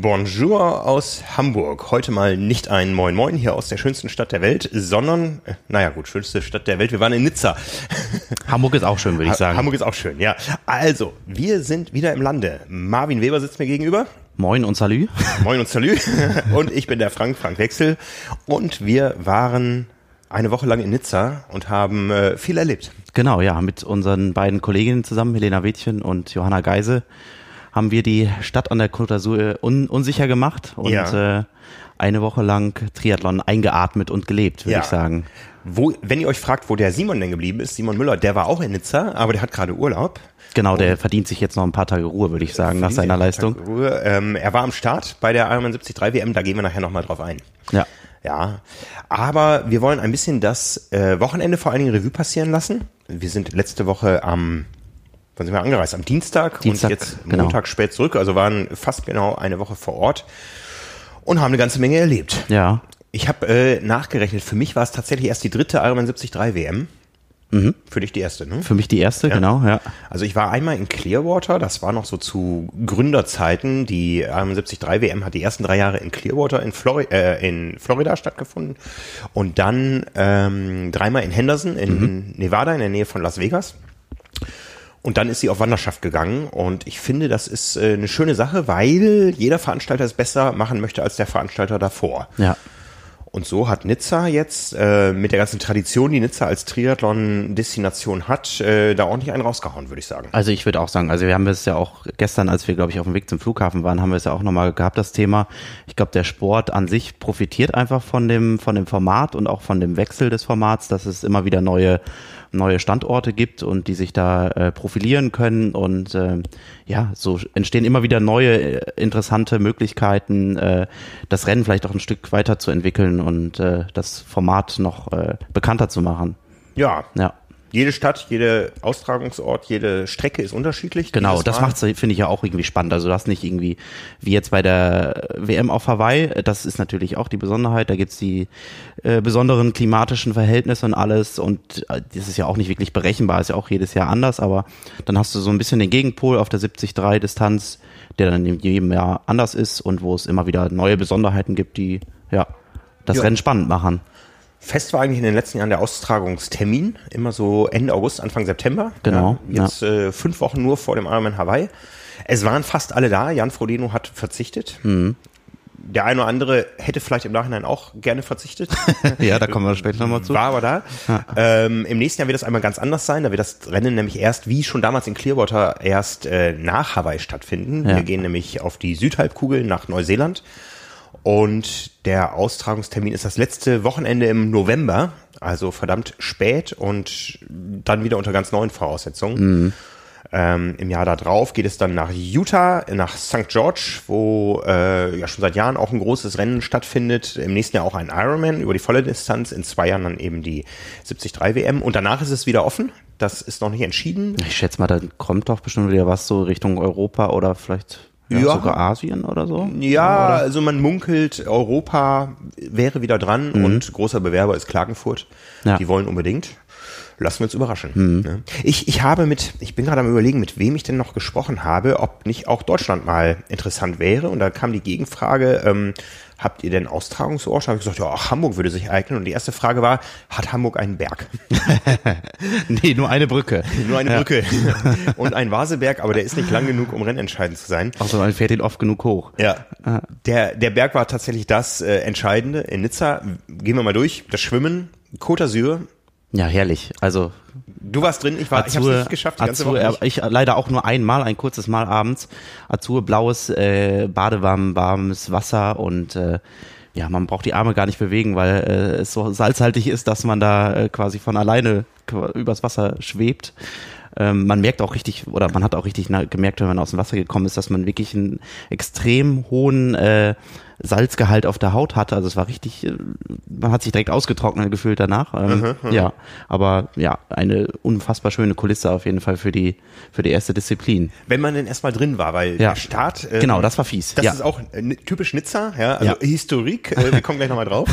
Bonjour aus Hamburg. Heute mal nicht ein Moin Moin hier aus der schönsten Stadt der Welt, sondern, äh, naja gut, schönste Stadt der Welt. Wir waren in Nizza. Hamburg ist auch schön, würde ich sagen. Hamburg ist auch schön, ja. Also, wir sind wieder im Lande. Marvin Weber sitzt mir gegenüber. Moin und Salü. Moin und Salü. Und ich bin der Frank, Frank Wechsel. Und wir waren eine Woche lang in Nizza und haben äh, viel erlebt. Genau, ja, mit unseren beiden Kolleginnen zusammen, Helena Wädchen und Johanna Geise haben wir die Stadt an der Côte d'Azur un unsicher gemacht und ja. äh, eine Woche lang Triathlon eingeatmet und gelebt, würde ja. ich sagen. Wo, wenn ihr euch fragt, wo der Simon denn geblieben ist, Simon Müller, der war auch in Nizza, aber der hat gerade Urlaub. Genau, der und verdient sich jetzt noch ein paar Tage Ruhe, würde ich sagen, nach seiner Leistung. Ruhe. Ähm, er war am Start bei der Ironman 73 WM, da gehen wir nachher nochmal drauf ein. Ja. Ja, aber wir wollen ein bisschen das äh, Wochenende vor allen Dingen Revue passieren lassen. Wir sind letzte Woche am wann sind wir angereist? Am Dienstag, Dienstag und jetzt genau. Montag spät zurück, also waren fast genau eine Woche vor Ort und haben eine ganze Menge erlebt. Ja. Ich habe äh, nachgerechnet, für mich war es tatsächlich erst die dritte Ironman 73 WM. Mhm. Für dich die erste, ne? Für mich die erste, ja. genau, ja. Also ich war einmal in Clearwater, das war noch so zu Gründerzeiten. Die Ironman 73 WM hat die ersten drei Jahre in Clearwater in, Flori äh, in Florida stattgefunden und dann ähm, dreimal in Henderson in mhm. Nevada in der Nähe von Las Vegas. Und dann ist sie auf Wanderschaft gegangen und ich finde, das ist äh, eine schöne Sache, weil jeder Veranstalter es besser machen möchte als der Veranstalter davor. Ja. Und so hat Nizza jetzt äh, mit der ganzen Tradition, die Nizza als Triathlon-Destination hat, äh, da ordentlich einen rausgehauen, würde ich sagen. Also ich würde auch sagen, also wir haben es ja auch gestern, als wir, glaube ich, auf dem Weg zum Flughafen waren, haben wir es ja auch nochmal gehabt, das Thema. Ich glaube, der Sport an sich profitiert einfach von dem, von dem Format und auch von dem Wechsel des Formats, dass es immer wieder neue neue Standorte gibt und die sich da äh, profilieren können und äh, ja, so entstehen immer wieder neue äh, interessante Möglichkeiten, äh, das Rennen vielleicht auch ein Stück weiter zu entwickeln und äh, das Format noch äh, bekannter zu machen. Ja. Ja jede Stadt, jeder Austragungsort, jede Strecke ist unterschiedlich. Genau, das macht finde ich ja auch irgendwie spannend. Also das nicht irgendwie wie jetzt bei der WM auf Hawaii, das ist natürlich auch die Besonderheit. Da gibt's die äh, besonderen klimatischen Verhältnisse und alles und äh, das ist ja auch nicht wirklich berechenbar, ist ja auch jedes Jahr anders, aber dann hast du so ein bisschen den Gegenpol auf der 70-3 Distanz, der dann in jedem Jahr anders ist und wo es immer wieder neue Besonderheiten gibt, die ja das ja. Rennen spannend machen. Fest war eigentlich in den letzten Jahren der Austragungstermin, immer so Ende August, Anfang September. Genau. Ja, jetzt ja. Äh, fünf Wochen nur vor dem Ironman Hawaii. Es waren fast alle da. Jan Frodeno hat verzichtet. Mhm. Der eine oder andere hätte vielleicht im Nachhinein auch gerne verzichtet. ja, da kommen wir später nochmal zu. War aber da. Ja. Ähm, Im nächsten Jahr wird das einmal ganz anders sein. Da wird das Rennen nämlich erst, wie schon damals in Clearwater, erst äh, nach Hawaii stattfinden. Wir gehen nämlich auf die Südhalbkugel nach Neuseeland. Und der Austragungstermin ist das letzte Wochenende im November, also verdammt spät und dann wieder unter ganz neuen Voraussetzungen. Mhm. Ähm, Im Jahr darauf geht es dann nach Utah, nach St. George, wo äh, ja schon seit Jahren auch ein großes Rennen stattfindet. Im nächsten Jahr auch ein Ironman über die volle Distanz. In zwei Jahren dann eben die 73 WM. Und danach ist es wieder offen. Das ist noch nicht entschieden. Ich schätze mal, da kommt doch bestimmt wieder was so Richtung Europa oder vielleicht ja, ja, sogar Asien oder so? Ja, oder? also man munkelt, Europa wäre wieder dran mhm. und großer Bewerber ist Klagenfurt. Ja. Die wollen unbedingt. Lassen wir uns überraschen. Mhm. Ne? Ich, ich habe mit, ich bin gerade am überlegen, mit wem ich denn noch gesprochen habe, ob nicht auch Deutschland mal interessant wäre. Und da kam die Gegenfrage, ähm, habt ihr denn Austragungsort? Da habe ich gesagt, ja, auch Hamburg würde sich eignen. Und die erste Frage war, hat Hamburg einen Berg? nee, nur eine Brücke. nur eine ja. Brücke. Und ein Vaseberg, aber der ist nicht lang genug, um rennentscheidend zu sein. Außer man fährt ihn oft genug hoch. Ja. Der, der Berg war tatsächlich das äh, Entscheidende. In Nizza, gehen wir mal durch, das Schwimmen, Côte d'Azur, ja, herrlich. Also du warst drin, ich war, Azur, ich habe nicht geschafft. Die ganze Azur, Woche nicht. Ich leider auch nur einmal, ein kurzes Mal abends. Azur, blaues äh, Badewarm, warmes Wasser und äh, ja, man braucht die Arme gar nicht bewegen, weil äh, es so salzhaltig ist, dass man da äh, quasi von alleine übers Wasser schwebt. Ähm, man merkt auch richtig, oder man hat auch richtig gemerkt, wenn man aus dem Wasser gekommen ist, dass man wirklich einen extrem hohen äh, Salzgehalt auf der Haut hatte. Also es war richtig, äh, man hat sich direkt ausgetrocknet gefühlt danach. Ähm, mhm, ja, aber ja, eine unfassbar schöne Kulisse auf jeden Fall für die für die erste Disziplin. Wenn man denn erstmal drin war, weil ja. der Start. Ähm, genau, das war fies. Das ja. ist auch äh, typisch Nizza, ja, also ja. Historik. Äh, wir kommen gleich nochmal drauf.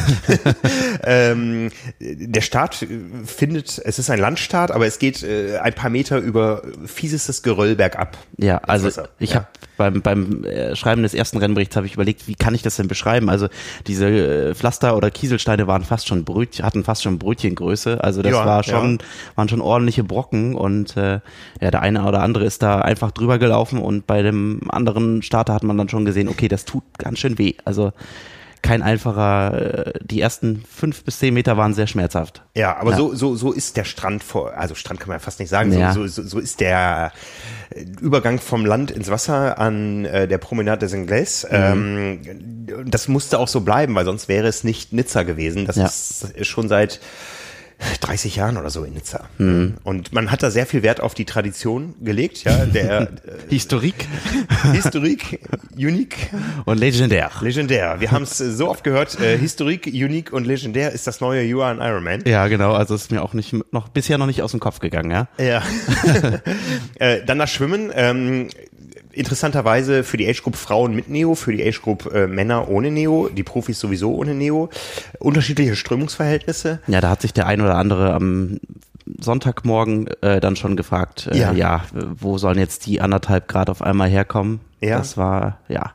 ähm, der Start findet, es ist ein Landstart, aber es geht äh, ein paar Meter über fiesestes Geröll bergab. Ja, also ich ja. habe beim beim äh, Schreiben des ersten Rennberichts habe ich überlegt, wie kann ich das das denn beschreiben? Also diese äh, Pflaster oder Kieselsteine waren fast schon Brötchen, hatten fast schon Brötchengröße. Also das ja, war schon, ja. waren schon ordentliche Brocken und äh, ja, der eine oder andere ist da einfach drüber gelaufen und bei dem anderen Starter hat man dann schon gesehen, okay, das tut ganz schön weh. Also kein einfacher, äh, die ersten fünf bis zehn Meter waren sehr schmerzhaft. Ja, aber ja. so, so, so ist der Strand vor, also Strand kann man ja fast nicht sagen, ja. so, so, so ist der äh, Übergang vom Land ins Wasser an äh, der Promenade des Anglais. Mhm. Ähm, das musste auch so bleiben, weil sonst wäre es nicht Nizza gewesen. Das ja. ist schon seit 30 Jahren oder so in Nizza. Mhm. Und man hat da sehr viel Wert auf die Tradition gelegt, ja, der äh, Historik. Historik, unique und legendär. Legendär. Wir haben es so oft gehört, äh, Historik, unique und legendär ist das neue You are an Iron Man. Ja, genau, also ist mir auch nicht noch bisher noch nicht aus dem Kopf gegangen, ja. Ja. äh, dann das Schwimmen, ähm, interessanterweise für die Age Group Frauen mit Neo, für die Age Group äh, Männer ohne Neo, die Profis sowieso ohne Neo. Unterschiedliche Strömungsverhältnisse. Ja, da hat sich der ein oder andere am Sonntagmorgen äh, dann schon gefragt, äh, ja. ja, wo sollen jetzt die anderthalb Grad auf einmal herkommen? Ja. Das war, ja.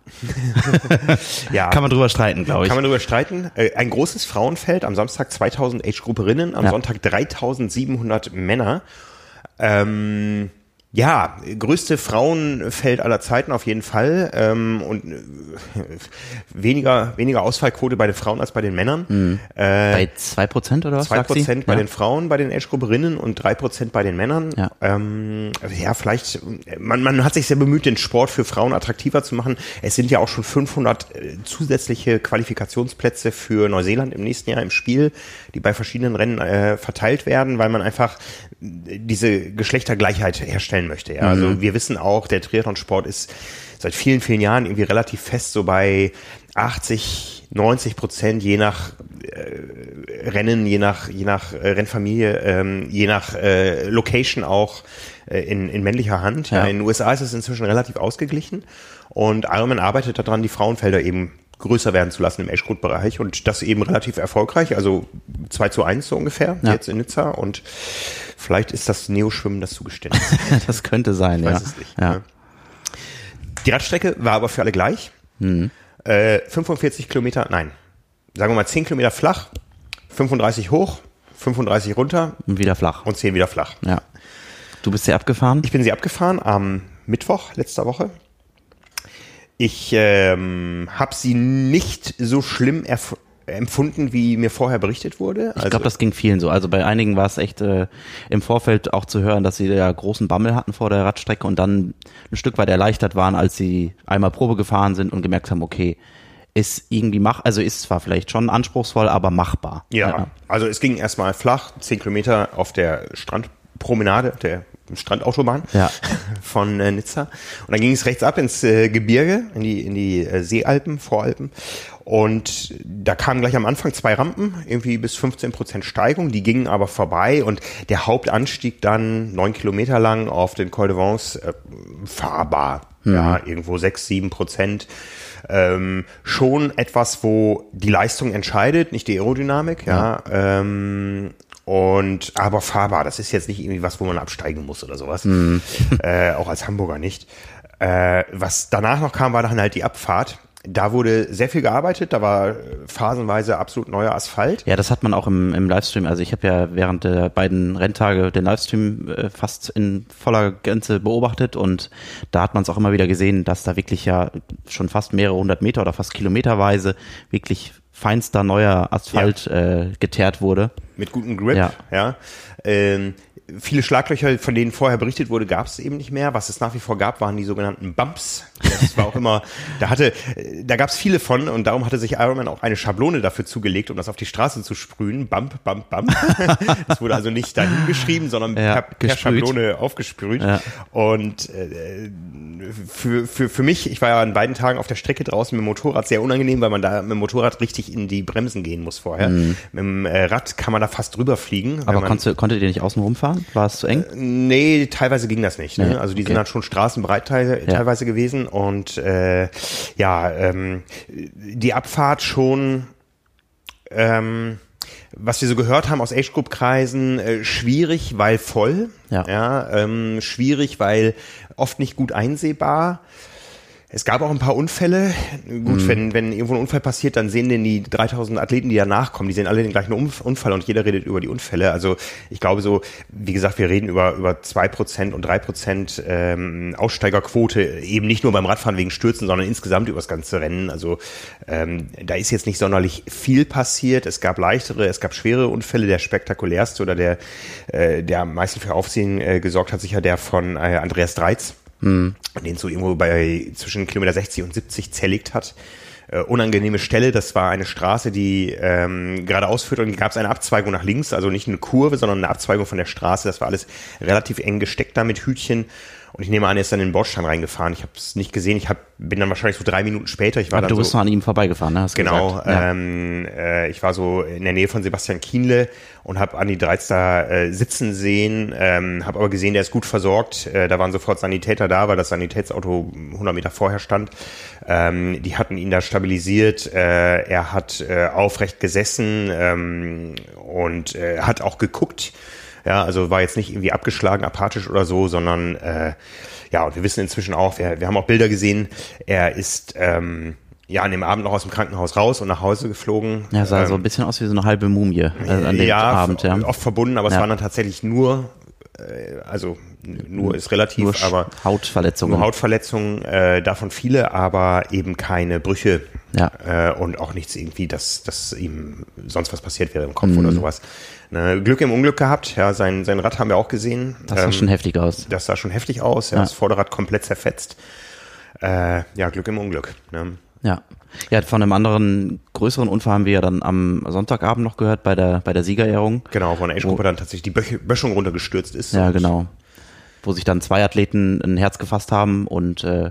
ja. Kann man drüber streiten, glaube ich. Kann man drüber streiten. Äh, ein großes Frauenfeld, am Samstag 2000 Age-Grupperinnen, am ja. Sonntag 3700 Männer. Ähm, ja, größte Frauenfeld aller Zeiten auf jeden Fall ähm, und äh, weniger weniger Ausfallquote bei den Frauen als bei den Männern. Mhm. Äh, bei zwei Prozent oder was? Zwei Prozent bei ja. den Frauen, bei den Age-Grupperinnen und drei Prozent bei den Männern. Ja, ähm, ja vielleicht, man, man hat sich sehr bemüht, den Sport für Frauen attraktiver zu machen. Es sind ja auch schon 500 äh, zusätzliche Qualifikationsplätze für Neuseeland im nächsten Jahr im Spiel, die bei verschiedenen Rennen äh, verteilt werden, weil man einfach diese Geschlechtergleichheit herstellen möchte. Ja? Also mhm. wir wissen auch, der Triathlonsport ist seit vielen, vielen Jahren irgendwie relativ fest so bei 80, 90 Prozent, je nach äh, Rennen, je nach, je nach äh, Rennfamilie, ähm, je nach äh, Location auch äh, in, in männlicher Hand. Ja. ja. In den USA ist es inzwischen relativ ausgeglichen und Ironman arbeitet daran, die Frauenfelder eben größer werden zu lassen im Age-Group-Bereich und das eben relativ erfolgreich, also 2 zu 1 so ungefähr, ja. jetzt in Nizza und vielleicht ist das Neoschwimmen das Zugeständnis. das könnte sein, ich ja. Weiß es nicht, ja. Ne? Die Radstrecke war aber für alle gleich. Mhm. Äh, 45 Kilometer, nein, sagen wir mal 10 Kilometer flach, 35 hoch, 35 runter. Und wieder flach. Und 10 wieder flach. Ja. Du bist sie abgefahren? Ich bin sie abgefahren am Mittwoch letzter Woche. Ich ähm, habe sie nicht so schlimm empfunden, wie mir vorher berichtet wurde. Also ich glaube, das ging vielen so. Also bei einigen war es echt äh, im Vorfeld auch zu hören, dass sie ja großen Bammel hatten vor der Radstrecke und dann ein Stück weit erleichtert waren, als sie einmal Probe gefahren sind und gemerkt haben, okay, ist irgendwie mach, also ist zwar vielleicht schon anspruchsvoll, aber machbar. Ja, ja. also es ging erstmal flach, zehn Kilometer auf der Strandpromenade, der Strandautobahn ja. von äh, Nizza. Und dann ging es rechts ab ins äh, Gebirge, in die, in die äh, Seealpen, Voralpen. Und da kamen gleich am Anfang zwei Rampen, irgendwie bis 15 Prozent Steigung, die gingen aber vorbei und der Hauptanstieg dann neun Kilometer lang auf den Col de Vence äh, fahrbar. Mhm. Ja, irgendwo sechs, sieben Prozent. Ähm, schon etwas, wo die Leistung entscheidet, nicht die Aerodynamik, ja. ja ähm, und aber fahrbar, das ist jetzt nicht irgendwie was, wo man absteigen muss oder sowas. Mhm. Äh, auch als Hamburger nicht. Äh, was danach noch kam, war dann halt die Abfahrt. Da wurde sehr viel gearbeitet, da war phasenweise absolut neuer Asphalt. Ja, das hat man auch im, im Livestream. Also ich habe ja während der beiden Renntage den Livestream äh, fast in voller Gänze beobachtet und da hat man es auch immer wieder gesehen, dass da wirklich ja schon fast mehrere hundert Meter oder fast kilometerweise wirklich feinster neuer Asphalt ja. äh, geteert wurde. Mit gutem Grip, ja. ja. Ähm, viele Schlaglöcher, von denen vorher berichtet wurde, gab es eben nicht mehr. Was es nach wie vor gab, waren die sogenannten Bumps. Das war auch immer, da hatte, da gab es viele von und darum hatte sich Ironman auch eine Schablone dafür zugelegt, um das auf die Straße zu sprühen. Bump, Bump, Bump. Das wurde also nicht dahin geschrieben, sondern Ja, per, per. Schablone aufgesprüht. Ja. Und äh, für, für, für mich, ich war ja an beiden Tagen auf der Strecke draußen mit dem Motorrad sehr unangenehm, weil man da mit dem Motorrad richtig in die Bremsen gehen muss vorher. Mit dem äh, Rad kann man da fast drüber fliegen. Mhm. Aber man, konntest, konntet ihr nicht außen rumfahren? War es zu eng? Nee, teilweise ging das nicht. Ne? Nee, also die okay. sind dann schon straßenbreit teil, Ja. teilweise gewesen und äh, ja, ähm, die Abfahrt schon, ähm, was wir so gehört haben aus Age Group Kreisen, äh, schwierig, weil voll. Ja. ähm, schwierig, weil oft nicht gut einsehbar. Es gab auch ein paar Unfälle. Mhm. Gut, wenn, wenn irgendwo ein Unfall passiert, dann sehen denn die 3000 Athleten, die danach kommen, die sehen alle den gleichen Unf- Unfall und jeder redet über die Unfälle. Also ich glaube so, wie gesagt, wir reden über, über zwei Prozent und drei Prozent ähm, Aussteigerquote, eben nicht nur beim Radfahren wegen Stürzen, sondern insgesamt über das ganze Rennen. Also ähm, da ist jetzt nicht sonderlich viel passiert. Es gab leichtere, es gab schwere Unfälle. Der spektakulärste oder der, äh, der am meisten für Aufsehen äh, gesorgt hat, sicher der von äh, Andreas Dreiz den so irgendwo bei zwischen Kilometer 60 und 70 zerlegt hat. Äh, unangenehme Stelle, das war eine Straße, die ähm, geradeaus führt und gab es eine Abzweigung nach links, also nicht eine Kurve, sondern eine Abzweigung von der Straße. Das war alles relativ eng gesteckt da mit Hütchen. Und ich nehme an, er ist dann in den Bordstein reingefahren. Ich habe es nicht gesehen. Ich hab, bin dann wahrscheinlich so drei Minuten später. Ich war Aber du bist so, noch an ihm vorbeigefahren, ne? Hast Genau, gesagt. Ähm, äh, ich war so in der Nähe von Sebastian Kienle und habe Andi Dreiz da äh, sitzen sehen, ähm, habe aber gesehen, der ist gut versorgt. Äh, da waren sofort Sanitäter da, weil das Sanitätsauto 100 Meter vorher stand. Ähm, die hatten ihn da stabilisiert. Äh, er hat äh, aufrecht gesessen ähm, und äh, hat auch geguckt. Ja, also war jetzt nicht irgendwie abgeschlagen, apathisch oder so, sondern äh, ja, und wir wissen inzwischen auch, wir, wir haben auch Bilder gesehen, er ist ähm, ja an dem Abend noch aus dem Krankenhaus raus und nach Hause geflogen. Ja, sah ähm, so ein bisschen aus wie so eine halbe Mumie äh, an dem ja, Abend, ja. oft verbunden, aber es Ja. waren dann tatsächlich nur, also n- nur ist relativ, Nur aber Hautverletzungen. nur Hautverletzungen, äh, davon viele, aber eben keine Brüche Ja. äh, und auch nichts irgendwie, dass, dass ihm sonst was passiert wäre im Kopf Mhm. oder sowas. Ne, Glück im Unglück gehabt, ja, sein, sein Rad haben wir auch gesehen. Das sah Ähm, schon heftig aus. Das sah schon heftig aus, ja, Ja. das Vorderrad komplett zerfetzt. Äh, ja, Glück im Unglück. Ne? Ja. Ja, von einem anderen größeren Unfall haben wir ja dann am Sonntagabend noch gehört bei der bei der Siegerehrung. Genau, wo eine Age-Gruppe dann tatsächlich die Böch Böschung runtergestürzt ist. Ja, genau. Wo sich dann zwei Athleten ein Herz gefasst haben und äh,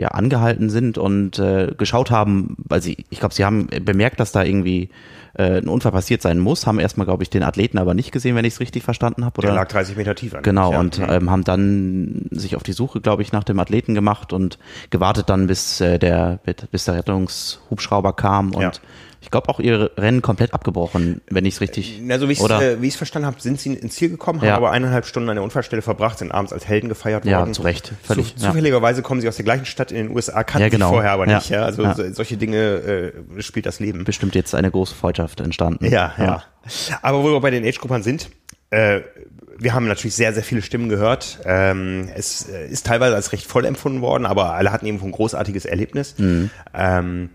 ja angehalten sind und äh, geschaut haben, weil sie, ich glaube, sie haben bemerkt, dass da irgendwie äh, ein Unfall passiert sein muss, haben erstmal, glaube ich, den Athleten aber nicht gesehen, wenn ich es richtig verstanden habe. Der Oder? lag 30 Meter tief an. Genau, ja. und ähm, haben dann sich auf die Suche, glaube ich, nach dem Athleten gemacht und gewartet dann, bis äh, der bis der Rettungshubschrauber kam und Ja. Ich glaube auch ihr Rennen komplett abgebrochen, wenn ich es richtig Also wie ich oder äh, wie ich es verstanden habe, sind sie ins Ziel gekommen, Ja. haben aber eineinhalb Stunden an der Unfallstelle verbracht, sind abends als Helden gefeiert Ja, worden. zu Recht, völlig, Zu, ja. Zufälligerweise kommen sie aus der gleichen Stadt in den USA, kannten Ja, genau. sich vorher aber Ja. nicht. Ja? Also Ja. so- solche Dinge äh, spielt das Leben. bestimmt jetzt eine große Freundschaft entstanden. Ja, ja. Aber wo wir bei den Age-Gruppern sind, äh, wir haben natürlich sehr, sehr viele Stimmen gehört. Ähm, es äh, ist teilweise als recht voll empfunden worden, aber alle hatten eben ein großartiges Erlebnis. Mhm. Ähm,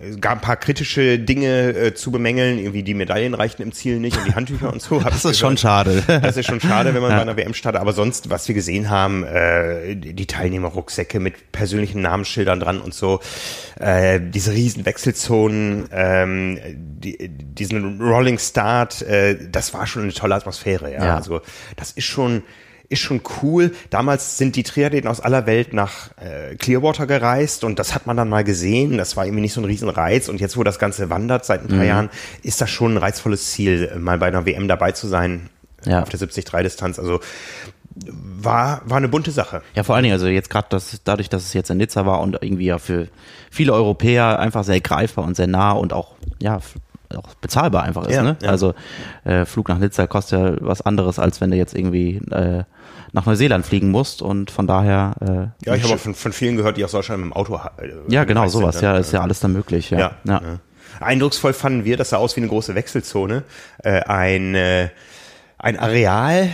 es gab ein paar kritische Dinge äh, zu bemängeln, irgendwie die Medaillen reichten im Ziel nicht und die Handtücher und so. Das ist schon gehört. schade. Das ist schon schade, wenn man bei einer WM startet. Aber sonst, was wir gesehen haben, äh, die Teilnehmerrucksäcke mit persönlichen Namensschildern dran und so, äh, diese riesen Wechselzonen, ähm, die, diesen Rolling Start, äh, das war schon eine tolle Atmosphäre. Ja, Ja. also das ist schon ist schon cool. Damals sind die Triathleten aus aller Welt nach äh, Clearwater gereist und das hat man dann mal gesehen. Das war irgendwie nicht so ein Riesenreiz. Und jetzt, wo das Ganze wandert seit ein paar Jahren, ist das schon ein reizvolles Ziel, mal bei einer WM dabei zu sein Ja. auf der 73-Distanz. Also war, war eine bunte Sache. Ja, vor allen Dingen, also jetzt gerade das, dadurch, dass es jetzt in Nizza war und irgendwie ja für viele Europäer einfach sehr greifbar und sehr nah und auch, ja, auch bezahlbar einfach ist. Ja, ne? ja. Also äh, Flug nach Nizza kostet ja was anderes, als wenn du jetzt irgendwie äh, nach Neuseeland fliegen musst und von daher äh, Ja, ich habe auch von, von vielen gehört, die aus Deutschland mit dem Auto äh, ja genau sowas, ne? ja, ist ja alles dann möglich. Ja, Ja, ja. ja. Eindrucksvoll fanden wir, das sah aus wie eine große Wechselzone. Äh, ein, äh, ein Areal,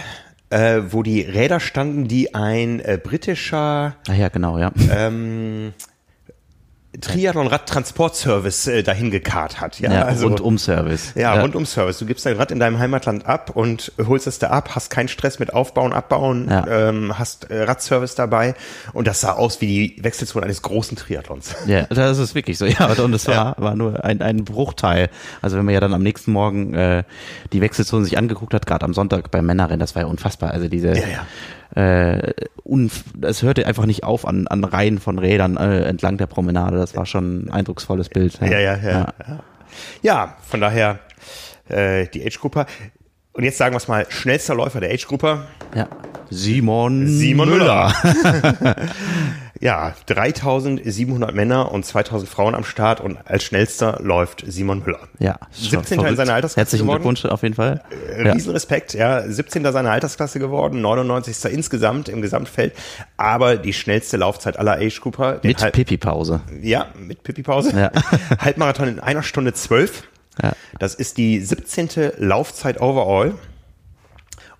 äh, wo die Räder standen, die ein äh, britischer Ah, ja genau, ja. ähm, Triathlon-Rad-Transportservice äh, dahin gekarrt hat. Ja, Ja, also, Rundum-Service. Ja, Ja. Rundum-Service. Du gibst dein Rad in deinem Heimatland ab und holst es da ab, hast keinen Stress mit Aufbauen, Abbauen, Ja. ähm, hast äh, Radservice dabei und das sah aus wie die Wechselzone eines großen Triathlons. Ja, das ist wirklich so. Ja, und es war, Ja. war nur ein, ein Bruchteil. Also wenn man ja dann am nächsten Morgen äh, die Wechselzone sich angeguckt hat, gerade am Sonntag beim Männerrennen, das war ja unfassbar. Also diese, Ja, Äh, es hörte einfach nicht auf an, an Reihen von Rädern äh, entlang der Promenade. Das war schon ein eindrucksvolles Bild. Ja, ja, ja. Ja, ja von daher äh, die Age-Grupper. Und jetzt sagen wir es mal, schnellster Läufer der Age-Grupper, Ja. Simon, Simon Müller. Ja, 3700 Männer und 2000 Frauen am Start und als schnellster läuft Simon Müller. Ja. 17. in seiner Altersklasse Herzlichen geworden. Glückwunsch auf jeden Fall. Äh, Ja. Riesenrespekt, ja. 17. seiner Altersklasse geworden, 99. insgesamt im Gesamtfeld, aber die schnellste Laufzeit aller Age den Mit Halb- Pipi-Pause. Ja, mit Pipi-Pause. Ja. Halbmarathon in einer Stunde zwölf. Ja. Das ist die 17. Laufzeit overall.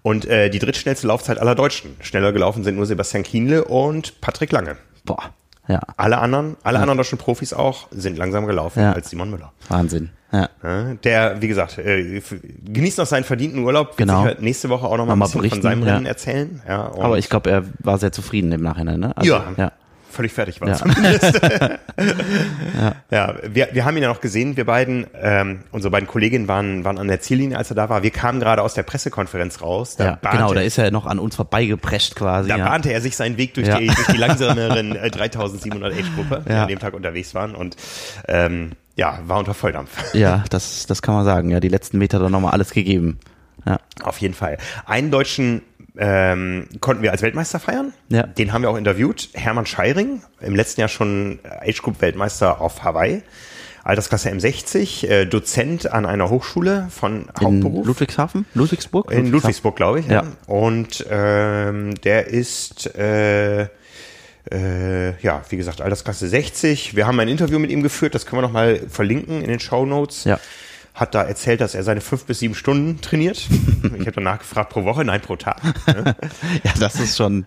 Und äh, die drittschnellste Laufzeit aller Deutschen. Schneller gelaufen sind nur Sebastian Kienle und Patrick Lange. Boah. Ja. Alle anderen, alle anderen deutschen Profis auch, sind langsam gelaufen Ja. als Simon Müller. Wahnsinn. Ja. Ja, Der, wie gesagt, äh, genießt noch seinen verdienten Urlaub. Wird Genau. sicher nächste Woche auch noch mal ein Mal bisschen berichten, von seinem ja. Rennen erzählen. Ja, Aber ich glaube, er war sehr zufrieden im Nachhinein, ne? Also, ja, ja. Völlig fertig war Ja. zumindest. ja. wir, wir haben ihn ja noch gesehen, wir beiden, ähm, unsere beiden Kolleginnen waren, waren an der Ziellinie, als er da war. Wir kamen gerade aus der Pressekonferenz raus. Da Ja, genau, da ist er noch an uns vorbeigeprescht quasi. da ja. bahnte er sich seinen Weg durch, Ja. die, durch die langsameren äh, 3700 Age-Gruppe, die Ja. an dem Tag unterwegs waren. Und ähm, ja, war unter Volldampf. ja, das, das kann man sagen. Ja, die letzten Meter dann nochmal alles gegeben. Ja. Auf jeden Fall. Einen Deutschen ähm, konnten wir als Weltmeister feiern. Ja. Den haben wir auch interviewt. Hermann Scheiring, im letzten Jahr schon Age Group Weltmeister auf Hawaii. Altersklasse M60, äh, Dozent an einer Hochschule von In Hauptberuf. Ludwigshafen? Ludwigsburg? In Ludwigsburg, glaube ich. Ja. Ja. Und ähm, der ist, äh, äh, ja, wie gesagt, Altersklasse 60. Wir haben ein Interview mit ihm geführt, das können wir nochmal verlinken in den Show Notes. Ja. Hat da erzählt, dass er seine fünf bis sieben Stunden trainiert. ich habe danach gefragt, pro Woche, nein, pro Tag. Ne? Ja, das ist schon,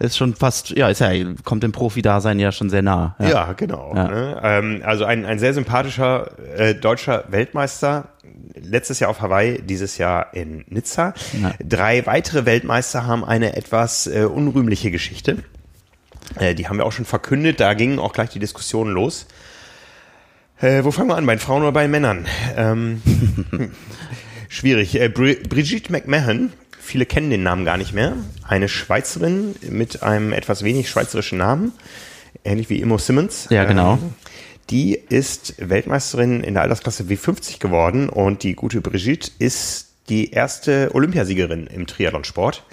ist schon fast, ja, ist ja, kommt dem Profi-Dasein ja schon sehr nah. Ja, genau. Ja. Ne? Ähm, also ein, ein sehr sympathischer äh, deutscher Weltmeister. Letztes Jahr auf Hawaii, dieses Jahr in Nizza. Ja. Drei weitere Weltmeister haben eine etwas äh, unrühmliche Geschichte. Äh, die haben wir auch schon verkündet. Da gingen auch gleich die Diskussionen los. Äh, wo fangen wir an? Bei den Frauen oder bei den Männern? Ähm, schwierig. Äh, Bri Brigitte McMahon, viele kennen den Namen gar nicht mehr. Eine Schweizerin mit einem etwas wenig schweizerischen Namen, ähnlich wie Immo Simmons. Ja, genau. Ähm, die ist Weltmeisterin in der Altersklasse W50 geworden und die gute Brigitte ist die erste Olympiasiegerin im Triathlonsport.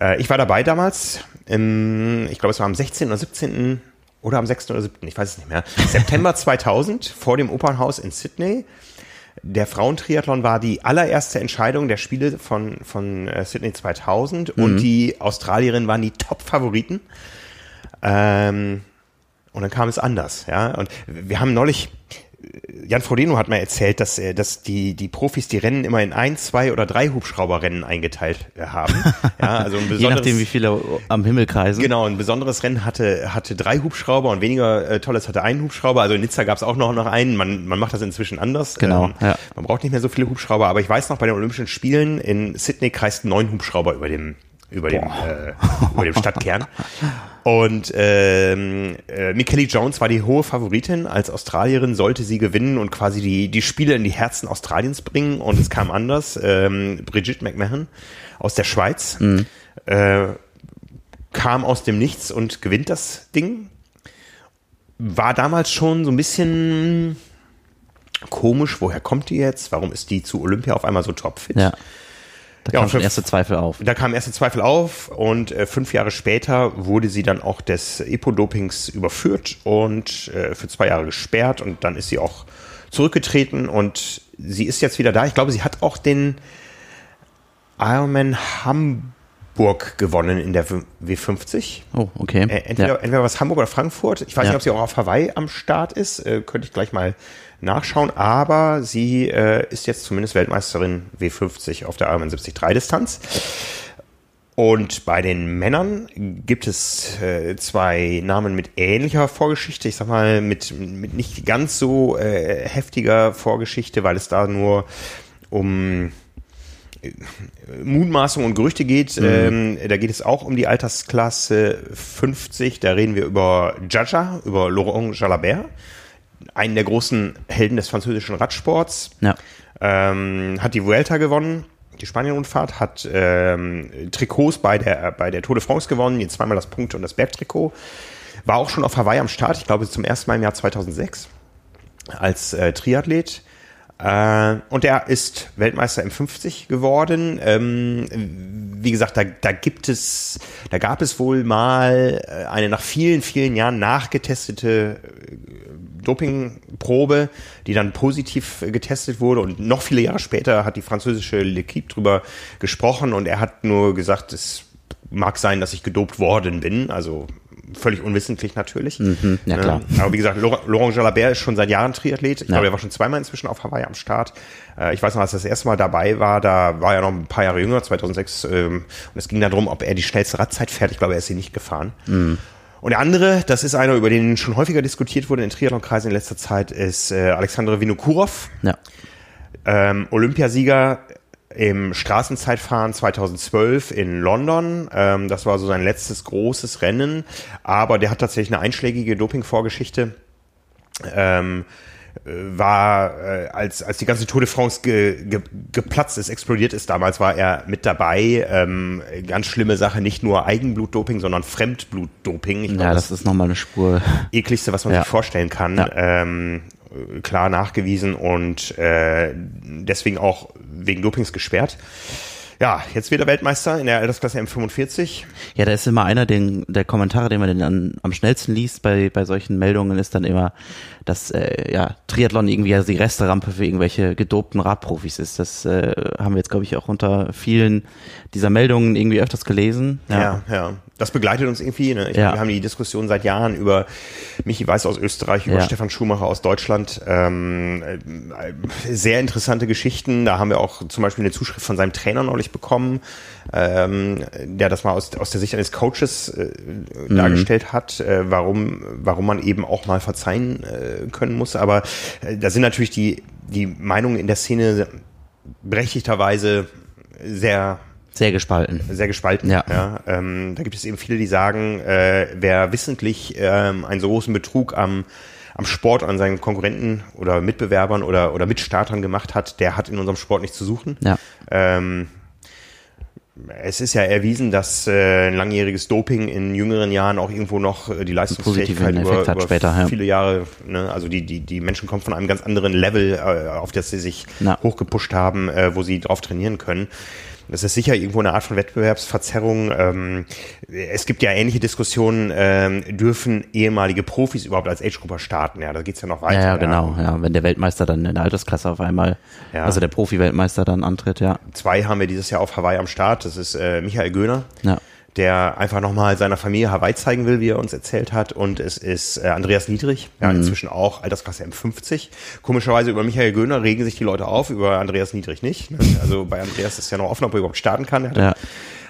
Äh, ich war dabei damals, im, ich glaube es war am 16. oder 17. oder am 6. oder 7. ich weiß es nicht mehr. September 2000 vor dem Opernhaus in Sydney. Der Frauentriathlon war die allererste Entscheidung der Spiele von, von äh, Sydney 2000 und die Australierinnen waren die Top-Favoriten. Ähm, und dann kam es anders, ja. Und wir haben neulich, Jan Frodeno hat mal erzählt, dass, dass die, die Profis die Rennen immer in ein, zwei oder drei Hubschrauberrennen eingeteilt äh, haben. Ja, also ein Je nachdem, wie viele am Himmel kreisen. Genau, ein besonderes Rennen hatte, hatte drei Hubschrauber und weniger äh, tolles hatte einen Hubschrauber. Also in Nizza gab es auch noch, noch einen. Man, man macht das inzwischen anders. Genau, ja. Man braucht nicht mehr so viele Hubschrauber. Aber ich weiß noch, bei den Olympischen Spielen in Sydney kreisten neun Hubschrauber über dem, über dem, äh, über dem Stadtkern. Und ähm, äh, Michele Jones war die hohe Favoritin. Als Australierin sollte sie gewinnen und quasi die, die Spiele in die Herzen Australiens bringen. Und es kam anders. Ähm, Brigitte McMahon aus der Schweiz äh, kam aus dem Nichts und gewinnt das Ding. War damals schon so ein bisschen komisch. Woher kommt die jetzt? Warum ist die zu Olympia auf einmal so topfit? Ja. Da Ja, kamen schon erste Zweifel auf. Da kamen erste Zweifel auf und äh, fünf Jahre später wurde sie dann auch des Epo-Dopings überführt und äh, für zwei Jahre gesperrt und dann ist sie auch zurückgetreten und sie ist jetzt wieder da. Ich glaube, sie hat auch den Ironman Hamburg gewonnen in der W50. Oh, okay. Äh, entweder, ja. entweder was Hamburg oder Frankfurt. Ich weiß Ja. nicht, ob sie auch auf Hawaii am Start ist. Äh, könnte ich gleich mal nachschauen. Aber sie äh, ist jetzt zumindest Weltmeisterin W50 auf der Ironman 73 Distanz. Und bei den Männern gibt es äh, zwei Namen mit ähnlicher Vorgeschichte, ich sag mal mit, mit nicht ganz so äh, heftiger Vorgeschichte, weil es da nur um äh, Mutmaßungen und Gerüchte geht. Mhm. Ähm, da geht es auch um die Altersklasse 50. Da reden wir über Jaja, über Laurent Jalabert, einen der großen Helden des französischen Radsports. Ja. Ähm, hat die Vuelta gewonnen die Spanien-Rundfahrt, hat ähm, Trikots bei der, bei der Tour de France gewonnen, jetzt zweimal das Punkt- und das Bergtrikot. War auch schon auf Hawaii am Start, ich glaube zum ersten Mal im Jahr 2006 als äh, Triathlet. Äh, und er ist Weltmeister im 50 geworden. Ähm, wie gesagt, da, da gibt es, da gab es wohl mal äh, eine nach vielen, vielen Jahren nachgetestete Dopingprobe, die dann positiv getestet wurde. Und noch viele Jahre später hat die französische L'Equipe drüber gesprochen und er hat nur gesagt, es mag sein, dass ich gedopt worden bin. Also völlig unwissentlich natürlich. Mhm, ja, klar. Aber wie gesagt, Laurent Jalabert ist schon seit Jahren Triathlet. Ich ja. glaube, er war schon zweimal inzwischen auf Hawaii am Start. Äh, ich weiß noch, als er das erste Mal dabei war, da war er noch ein paar Jahre jünger, 2006. Ähm, und es ging darum, ob er die schnellste Radzeit fährt. Ich glaube, er ist sie nicht gefahren. Mhm. Und der andere, das ist einer, über den schon häufiger diskutiert wurde in Triathlonkreisen in letzter Zeit, ist äh, Alexander Vinokurov. Ja. Ähm, Olympiasieger im Straßenzeitfahren 2012 in London. Ähm, das war so sein letztes großes Rennen. Aber der hat tatsächlich eine einschlägige Doping-Vorgeschichte. Ähm, war, äh, als, als die ganze Tour de France ge, ge, geplatzt ist, explodiert ist, damals war er mit dabei. Ähm, ganz schlimme Sache, nicht nur Eigenblutdoping, sondern Fremdblutdoping. Ich ja, glaub, das, das ist nochmal eine Spur. Ekligste, was man ja. sich vorstellen kann. Ja. Ähm, klar nachgewiesen und äh, deswegen auch wegen Dopings gesperrt. Ja, jetzt wieder Weltmeister in der Altersklasse M45. Ja, da ist immer einer, den, der Kommentare, den man den an, am schnellsten liest bei, bei solchen Meldungen, ist dann immer, dass äh, ja, Triathlon irgendwie ja die Resterampe für irgendwelche gedopten Radprofis ist. Das äh, haben wir jetzt, glaube ich, auch unter vielen dieser Meldungen irgendwie öfters gelesen. Ja, ja. ja. Das begleitet uns irgendwie. Ne? Ich, ja. Wir haben die Diskussion seit Jahren über Michi Weiß aus Österreich, über ja. Stefan Schumacher aus Deutschland. Ähm, äh, sehr interessante Geschichten. Da haben wir auch zum Beispiel eine Zuschrift von seinem Trainer neulich bekommen, ähm, der das mal aus, aus der Sicht eines Coaches äh, mhm. dargestellt hat, äh, warum, warum man eben auch mal verzeihen äh, können muss. Aber äh, da sind natürlich die, die Meinungen in der Szene berechtigterweise sehr sehr gespalten. Sehr gespalten, ja. ja ähm, da gibt es eben viele, die sagen, äh, wer wissentlich ähm, einen so großen Betrug am, am Sport an seinen Konkurrenten oder Mitbewerbern oder, oder Mitstartern gemacht hat, der hat in unserem Sport nichts zu suchen. Ja. Ähm, es ist ja erwiesen, dass äh, ein langjähriges Doping in jüngeren Jahren auch irgendwo noch äh, die Leistungsfähigkeit über, über später, ja. viele Jahre, ne, also die, die, die Menschen kommen von einem ganz anderen Level, äh, auf das sie sich Na. hochgepusht haben, äh, wo sie drauf trainieren können. Das ist sicher irgendwo eine Art von Wettbewerbsverzerrung. Ähm, es gibt ja ähnliche Diskussionen, ähm, dürfen ehemalige Profis überhaupt als Age-Grupper starten? Ja, da geht's ja noch weiter. Ja, ja genau. Ja. wenn der Weltmeister dann in der Altersklasse auf einmal, ja. also der Profi-Weltmeister dann antritt, ja. Zwei haben wir dieses Jahr auf Hawaii am Start. Das ist äh, Michael Göhner. Ja der einfach nochmal seiner Familie Hawaii zeigen will, wie er uns erzählt hat. Und es ist äh, Andreas Niedrig, ja, mhm. inzwischen auch Altersklasse M50. Komischerweise über Michael Göhner regen sich die Leute auf, über Andreas Niedrig nicht. Ne? Also bei Andreas ist ja noch offen, ob er überhaupt starten kann. Er hat, ja.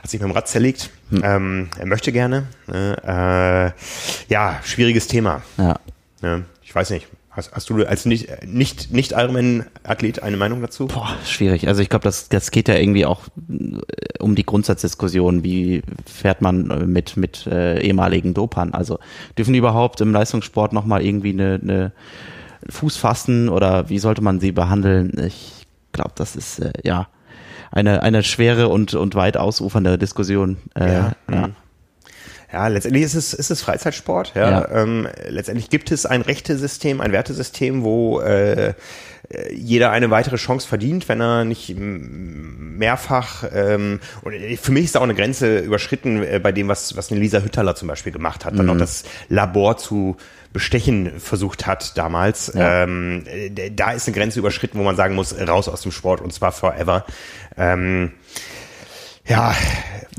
hat sich mit dem Rad zerlegt. Mhm. Ähm, er möchte gerne. Ne? Äh, ja, schwieriges Thema. Ja. Ne? Ich weiß nicht. Hast, hast du als nicht, nicht, nicht Ironman-Athlet eine Meinung dazu? Boah, schwierig. Also ich glaube, das, das geht ja irgendwie auch äh, um die Grundsatzdiskussion, wie fährt man mit, mit äh, ehemaligen Dopern? Also dürfen die überhaupt im Leistungssport nochmal irgendwie eine, eine Fuß fassen oder wie sollte man sie behandeln? Ich glaube, das ist äh, ja eine, eine schwere und, und weit ausufernde Diskussion. Äh, ja. ja. Ja, letztendlich ist es, ist es Freizeitsport. Ja. ja. Ähm, letztendlich gibt es ein Rechtesystem, ein Wertesystem, wo äh, jeder eine weitere Chance verdient, wenn er nicht mehrfach ähm, und für mich ist da auch eine Grenze überschritten äh, bei dem, was, was eine Lisa Hüttaler zum Beispiel gemacht hat, dann mhm. auch das Labor zu bestechen versucht hat damals. Ja. Ähm, da ist eine Grenze überschritten, wo man sagen muss, raus aus dem Sport und zwar forever. Ähm, ja.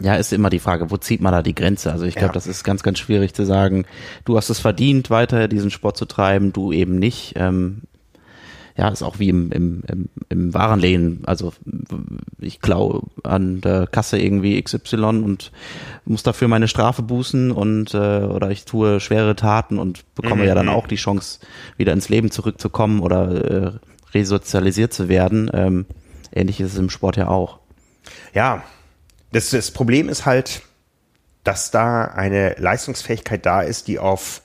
Ja, ist immer die Frage, wo zieht man da die Grenze? Also ich glaube, ja. das ist ganz, ganz schwierig zu sagen, du hast es verdient, weiter diesen Sport zu treiben, du eben nicht. Ähm, ja, ist auch wie im, im, im, im Warenlehen. Also ich klaue an der Kasse irgendwie XY und muss dafür meine Strafe bußen und äh, oder ich tue schwere Taten und bekomme mhm. ja dann auch die Chance, wieder ins Leben zurückzukommen oder äh, resozialisiert zu werden. Ähm, ähnlich ist es im Sport ja auch. Ja, das, das Problem ist halt, dass da eine Leistungsfähigkeit da ist, die auf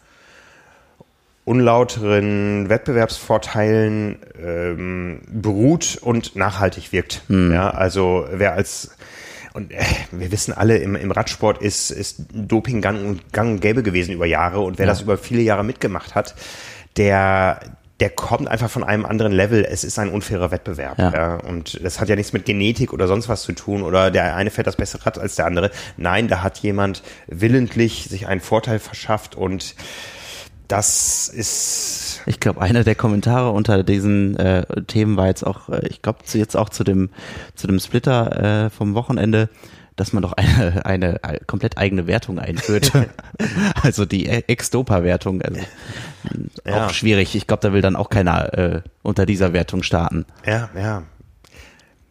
unlauteren Wettbewerbsvorteilen ähm, beruht und nachhaltig wirkt. Mhm. Ja, also wer als und äh, wir wissen alle, im, im Radsport ist, ist Doping gang, gang und gäbe gewesen über Jahre und wer ja. das über viele Jahre mitgemacht hat, der, der kommt einfach von einem anderen Level. Es ist ein unfairer Wettbewerb. Ja. ja. Und das hat ja nichts mit Genetik oder sonst was zu tun oder der eine fährt das bessere Rad als der andere. Nein, da hat jemand willentlich sich einen Vorteil verschafft und das ist. Ich glaube, einer der Kommentare unter diesen äh, Themen war jetzt auch, äh, ich glaube, jetzt auch zu dem, zu dem Splitter äh, vom Wochenende, dass man doch eine, eine, komplett eigene Wertung einführt. also die Ex-Dopa-Wertung. Also, ja. Auch schwierig. Ich glaube, da will dann auch keiner äh, unter dieser Wertung starten. Ja, ja.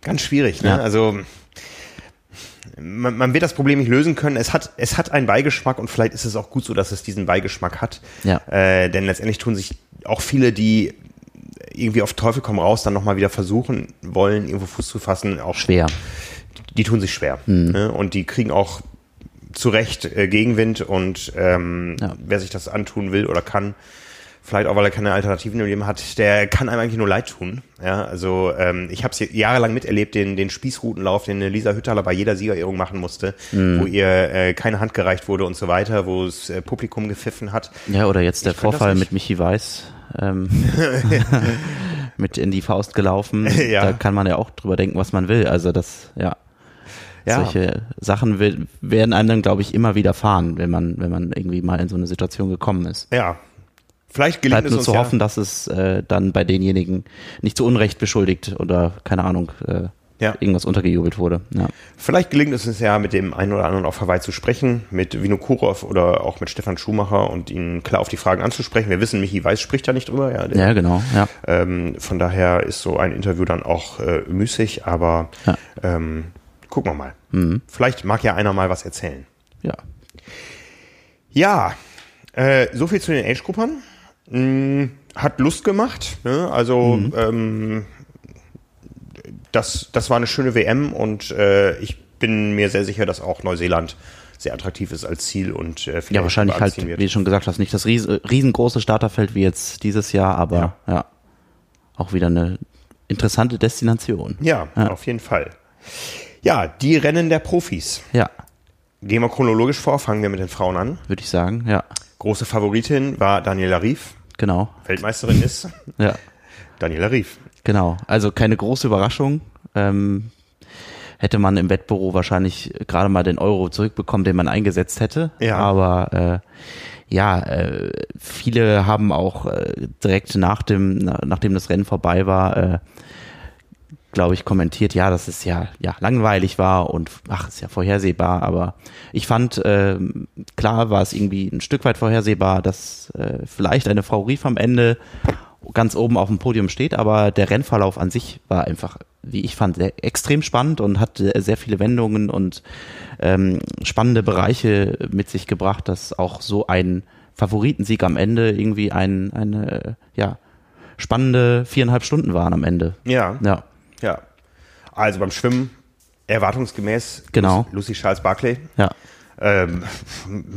Ganz schwierig, ne? Ja. Also man, man wird das Problem nicht lösen können. Es hat, es hat einen Beigeschmack und vielleicht ist es auch gut so, dass es diesen Beigeschmack hat. Ja. Äh, denn letztendlich tun sich auch viele, die irgendwie auf Teufel komm raus, dann nochmal wieder versuchen wollen, irgendwo Fuß zu fassen, auch schwer. Die, tun sich schwer. Mhm. Ne? Und die kriegen auch zu Recht äh, Gegenwind und ähm, ja. wer sich das antun will oder kann, vielleicht auch, weil er keine Alternativen im Leben hat, der kann einem eigentlich nur leid tun. Ja, also ähm, ich habe es jahrelang miterlebt, den, den Spießrutenlauf, den Lisa Hüttaler bei jeder Siegerehrung machen musste, mhm. wo ihr äh, keine Hand gereicht wurde und so weiter, wo es äh, Publikum gepfiffen hat. Ja, oder jetzt der ich Vorfall mit Michi Weiß. Ähm, mit in die Faust gelaufen. ja. Da kann man ja auch drüber denken, was man will. Also das, ja. Ja. Solche Sachen werden einem dann, glaube ich, immer wieder fahren, wenn man, wenn man irgendwie mal in so eine Situation gekommen ist. Ja, Vielleicht gelingt Bleibt es nur uns zu ja. hoffen, dass es äh, dann bei denjenigen nicht zu Unrecht beschuldigt oder keine Ahnung äh, ja. irgendwas untergejubelt wurde. Ja. Vielleicht gelingt es uns ja mit dem einen oder anderen auf Hawaii zu sprechen, mit Vinokurov oder auch mit Stefan Schumacher und ihn klar auf die Fragen anzusprechen. Wir wissen, Michi Weiß spricht ja nicht drüber. Ja, der, ja genau. Ja. Ähm, von daher ist so ein Interview dann auch äh, müßig, aber ja. ähm, gucken wir mal. Mhm. Vielleicht mag ja einer mal was erzählen. Ja. Ja, äh, so viel zu den Age-Gruppern. Hm, hat Lust gemacht. Ne? Also mhm. ähm, das, das war eine schöne WM und äh, ich bin mir sehr sicher, dass auch Neuseeland sehr attraktiv ist als Ziel und äh, ja wahrscheinlich halt, wird. wie du schon gesagt hast, nicht das ries riesengroße Starterfeld wie jetzt dieses Jahr, aber ja, ja auch wieder eine interessante Destination. Ja, ja, auf jeden Fall. Ja, die Rennen der Profis. Ja. Gehen wir chronologisch vor, fangen wir mit den Frauen an. Würde ich sagen, ja. Große Favoritin war Daniela Rief genau. Weltmeisterin ist. ja. Daniela Rief. Genau, also keine große Überraschung. Ähm, hätte man im Wettbüro wahrscheinlich gerade mal den Euro zurückbekommen, den man eingesetzt hätte. Ja. Aber äh, ja, äh, viele haben auch äh, direkt nach dem, nachdem das Rennen vorbei war, äh, glaube ich, kommentiert, ja, dass es ja, ja langweilig war und ach, ist ja vorhersehbar, aber ich fand, äh, klar war es irgendwie ein Stück weit vorhersehbar, dass äh, vielleicht eine Frau Rief am Ende ganz oben auf dem Podium steht, aber der Rennverlauf an sich war einfach, wie ich fand, sehr, extrem spannend und hat sehr viele Wendungen und ähm, spannende Bereiche mit sich gebracht, dass auch so ein Favoritensieg am Ende irgendwie ein, eine, ja, spannende viereinhalb Stunden waren am Ende. Ja. Ja. Also beim Schwimmen erwartungsgemäß genau. Lucy Charles Barclay. Ja. Ähm,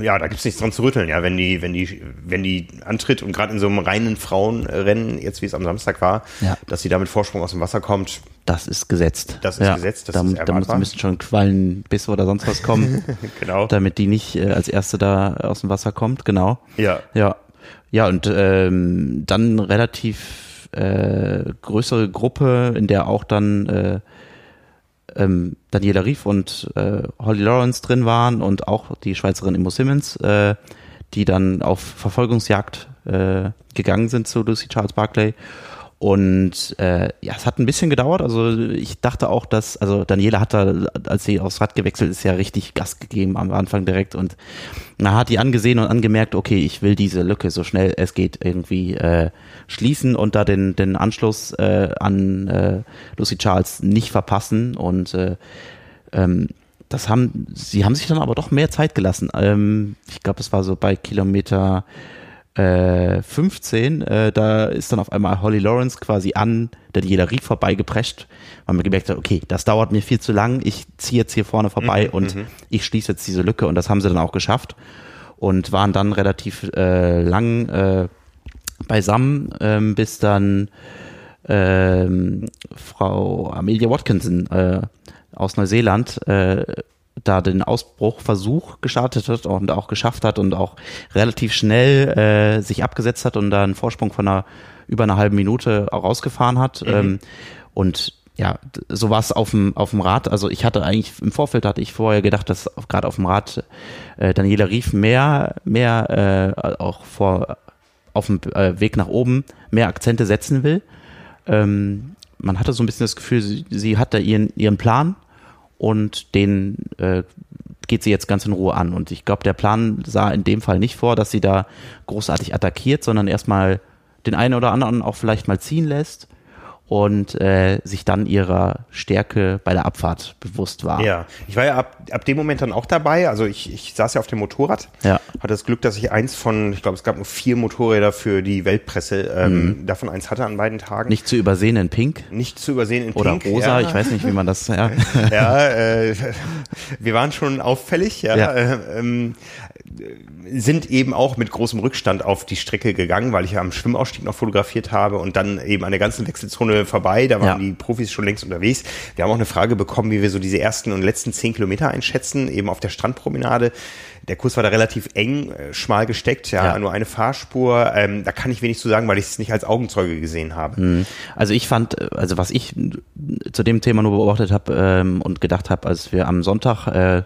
ja, da gibt's nichts dran zu rütteln, ja, wenn die, wenn die, wenn die antritt und gerade in so einem reinen Frauenrennen, jetzt wie es am Samstag war, ja. dass sie da mit Vorsprung aus dem Wasser kommt. Das ist gesetzt. Das ist ja. gesetzt, das da, ist erwartbar. Da müssen schon Quallen, Bisse oder sonst was kommen. genau. Damit die nicht äh, als erste da aus dem Wasser kommt, genau. Ja. Ja. Ja, und ähm, dann relativ äh, größere Gruppe, in der auch dann äh, ähm, Daniela Rief und äh, Holly Lawrence drin waren und auch die Schweizerin Immo Simmons, äh, die dann auf Verfolgungsjagd äh, gegangen sind zu Lucy Charles Barclay. Und äh, ja, es hat ein bisschen gedauert. Also ich dachte auch, dass, also Daniela hat da, als sie aufs Rad gewechselt ist, ja richtig Gas gegeben am Anfang direkt und man hat die angesehen und angemerkt, okay, ich will diese Lücke so schnell es geht irgendwie äh, schließen und da den, den Anschluss äh, an äh, Lucy Charles nicht verpassen. Und äh, ähm, das haben, sie haben sich dann aber doch mehr Zeit gelassen. Ähm, ich glaube, es war so bei Kilometer äh, 15, äh, da ist dann auf einmal Holly Lawrence quasi an der Dielerie vorbeigeprescht, weil man gemerkt hat, okay, das dauert mir viel zu lang, ich ziehe jetzt hier vorne vorbei mhm, und mhm. ich schließe jetzt diese Lücke. Und das haben sie dann auch geschafft und waren dann relativ äh, lang äh, beisammen, ähm, bis dann ähm, Frau Amelia Watkinson äh, aus Neuseeland äh, da den Ausbruchversuch gestartet hat und auch geschafft hat und auch relativ schnell äh, sich abgesetzt hat und da einen Vorsprung von einer über einer halben Minute auch rausgefahren hat. Mhm. Ähm, und ja, so war es auf dem, auf dem Rad. Also ich hatte eigentlich im Vorfeld hatte ich vorher gedacht, dass gerade auf dem Rad äh, Daniela Rief mehr, mehr äh, auch vor auf dem äh, Weg nach oben mehr Akzente setzen will. Ähm, man hatte so ein bisschen das Gefühl, sie, sie hat da ihren, ihren Plan und den äh, geht sie jetzt ganz in Ruhe an. Und ich glaube, der Plan sah in dem Fall nicht vor, dass sie da großartig attackiert, sondern erstmal den einen oder anderen auch vielleicht mal ziehen lässt und äh, sich dann ihrer Stärke bei der Abfahrt bewusst war. Ja, ich war ja ab, ab dem Moment dann auch dabei. Also ich, ich saß ja auf dem Motorrad. Ja. Hatte das Glück, dass ich eins von, ich glaube, es gab nur vier Motorräder für die Weltpresse, ähm, mhm. davon eins hatte an beiden Tagen. Nicht zu übersehen in Pink? Nicht zu übersehen in Oder Pink. Oder rosa, ja. ich weiß nicht, wie man das, ja. ja, äh, wir waren schon auffällig, ja. ja. Äh, ähm, sind eben auch mit großem Rückstand auf die Strecke gegangen, weil ich ja am Schwimmausstieg noch fotografiert habe und dann eben an der ganzen Wechselzone vorbei, da waren ja. die Profis schon längst unterwegs. Wir haben auch eine Frage bekommen, wie wir so diese ersten und letzten zehn Kilometer einschätzen, eben auf der Strandpromenade. Der Kurs war da relativ eng, äh, schmal gesteckt, ja, ja. nur eine Fahrspur. Ähm, da kann ich wenig zu sagen, weil ich es nicht als Augenzeuge gesehen habe. Mhm. Also ich fand, äh, also was ich zu dem Thema nur beobachtet habe ähm, und gedacht habe, als wir am Sonntag äh,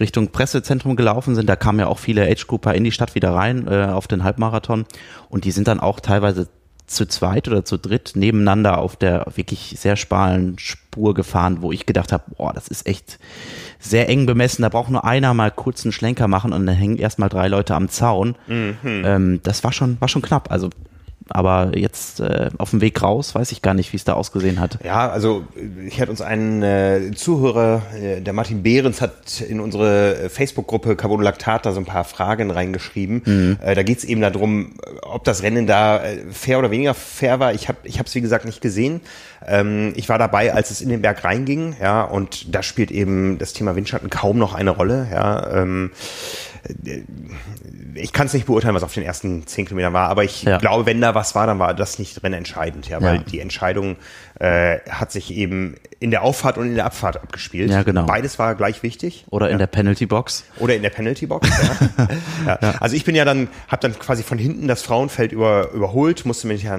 Richtung Pressezentrum gelaufen sind. Da kamen ja auch viele Age-Grouper in die Stadt wieder rein äh, auf den Halbmarathon und die sind dann auch teilweise zu zweit oder zu dritt nebeneinander auf der wirklich sehr schmalen Spur gefahren, wo ich gedacht habe, boah, das ist echt sehr eng bemessen. Da braucht nur einer mal kurz einen Schlenker machen und dann hängen erstmal drei Leute am Zaun. Mhm. Ähm, das war schon, war schon knapp. Also aber jetzt äh, auf dem Weg raus weiß ich gar nicht, wie es da ausgesehen hat. Ja, also ich hatte uns einen äh, Zuhörer, äh, der Martin Behrens, hat in unsere Facebook-Gruppe Carbon Lactat da so ein paar Fragen reingeschrieben. Mhm. Äh, da geht es eben darum, ob das Rennen da äh, fair oder weniger fair war. Ich habe ich es, wie gesagt, nicht gesehen. Ähm, ich war dabei, als es in den Berg reinging, ja, und da spielt eben das Thema Windschatten kaum noch eine Rolle. Ja. Ähm, ich kann es nicht beurteilen, was auf den ersten zehn Kilometern war, aber ich ja. glaube, wenn da was war, dann war das nicht drin entscheidend, ja, weil ja. die Entscheidung äh, hat sich eben in der Auffahrt und in der Abfahrt abgespielt. Ja, genau. Beides war gleich wichtig. Oder in ja. der Penalty Box. Oder in der Penalty Box. ja. ja. ja. Also ich bin ja dann, habe dann quasi von hinten das Frauenfeld über, überholt, musste mich ja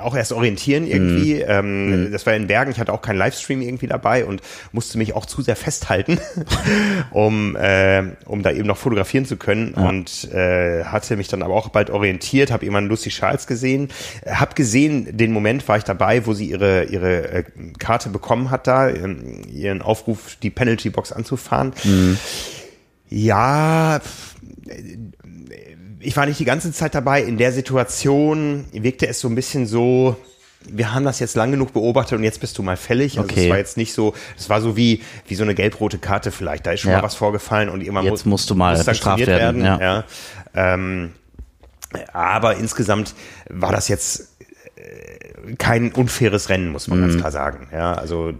auch erst orientieren irgendwie. Mhm. Ähm, mhm. Das war in Bergen, ich hatte auch keinen Livestream irgendwie dabei und musste mich auch zu sehr festhalten, um, äh, um da eben noch fotografieren zu können und äh, hatte mich dann aber auch bald orientiert, habe jemanden Lucy Charles gesehen, habe gesehen, den Moment war ich dabei, wo sie ihre ihre äh, Karte bekommen hat da, ähm, ihren Aufruf, die Penalty Box anzufahren. Mhm. Ja, ich war nicht die ganze Zeit dabei. In der Situation wirkte es so ein bisschen so, wir haben das jetzt lang genug beobachtet und jetzt bist du mal fällig. Also okay. es war jetzt nicht so, es war so wie, wie so eine gelb-rote Karte vielleicht. Da ist schon ja. mal was vorgefallen und irgendwann jetzt muss, musst du mal bestraft werden. werden ja. ja. Ähm, aber insgesamt war das jetzt kein unfaires Rennen, muss man mhm. ganz klar sagen. Ja, also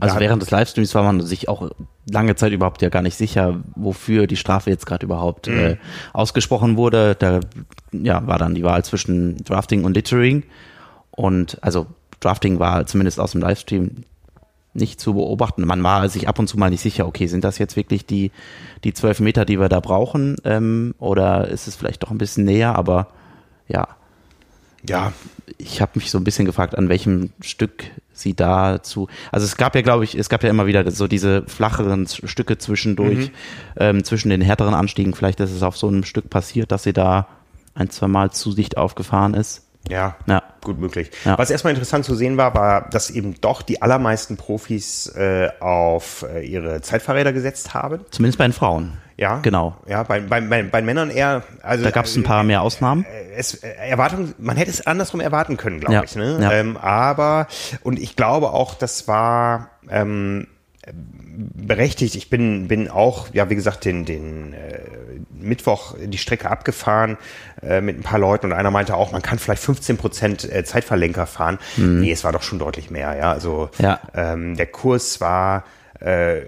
also während des Livestreams war man sich auch lange Zeit überhaupt ja gar nicht sicher, wofür die Strafe jetzt gerade überhaupt mhm. äh, ausgesprochen wurde. Da ja, war dann die Wahl zwischen Drafting und Littering. Und also Drafting war zumindest aus dem Livestream nicht zu beobachten. Man war sich ab und zu mal nicht sicher, okay, sind das jetzt wirklich die, die zwölf Meter, die wir da brauchen? Ähm, oder ist es vielleicht doch ein bisschen näher? Aber ja, ja, ich habe mich so ein bisschen gefragt, an welchem Stück sie dazu. Also es gab ja, glaube ich, es gab ja immer wieder so diese flacheren Stücke zwischendurch, mhm. ähm, zwischen den härteren Anstiegen. Vielleicht ist es auf so einem Stück passiert, dass sie da ein, zwei Mal zu dicht aufgefahren ist. Ja, ja, gut möglich. Ja. Was erstmal interessant zu sehen war, war, dass eben doch die allermeisten Profis äh, auf äh, ihre Zeitfahrräder gesetzt haben. Zumindest bei den Frauen. Ja, genau. Ja, bei, bei, bei, bei Männern eher. Also da gab es ein paar mehr Ausnahmen. Äh, es, äh, Erwartung, man hätte es andersrum erwarten können, glaube ja. ich. Ne? Ja. Ähm, aber und ich glaube auch, das war ähm, berechtigt. Ich bin bin auch, ja, wie gesagt, den den äh, Mittwoch die Strecke abgefahren äh, mit ein paar Leuten und einer meinte auch, man kann vielleicht 15 Prozent äh, Zeitverlenker fahren. Mhm. Nee, es war doch schon deutlich mehr. Ja, also ja. Ähm, der Kurs war äh,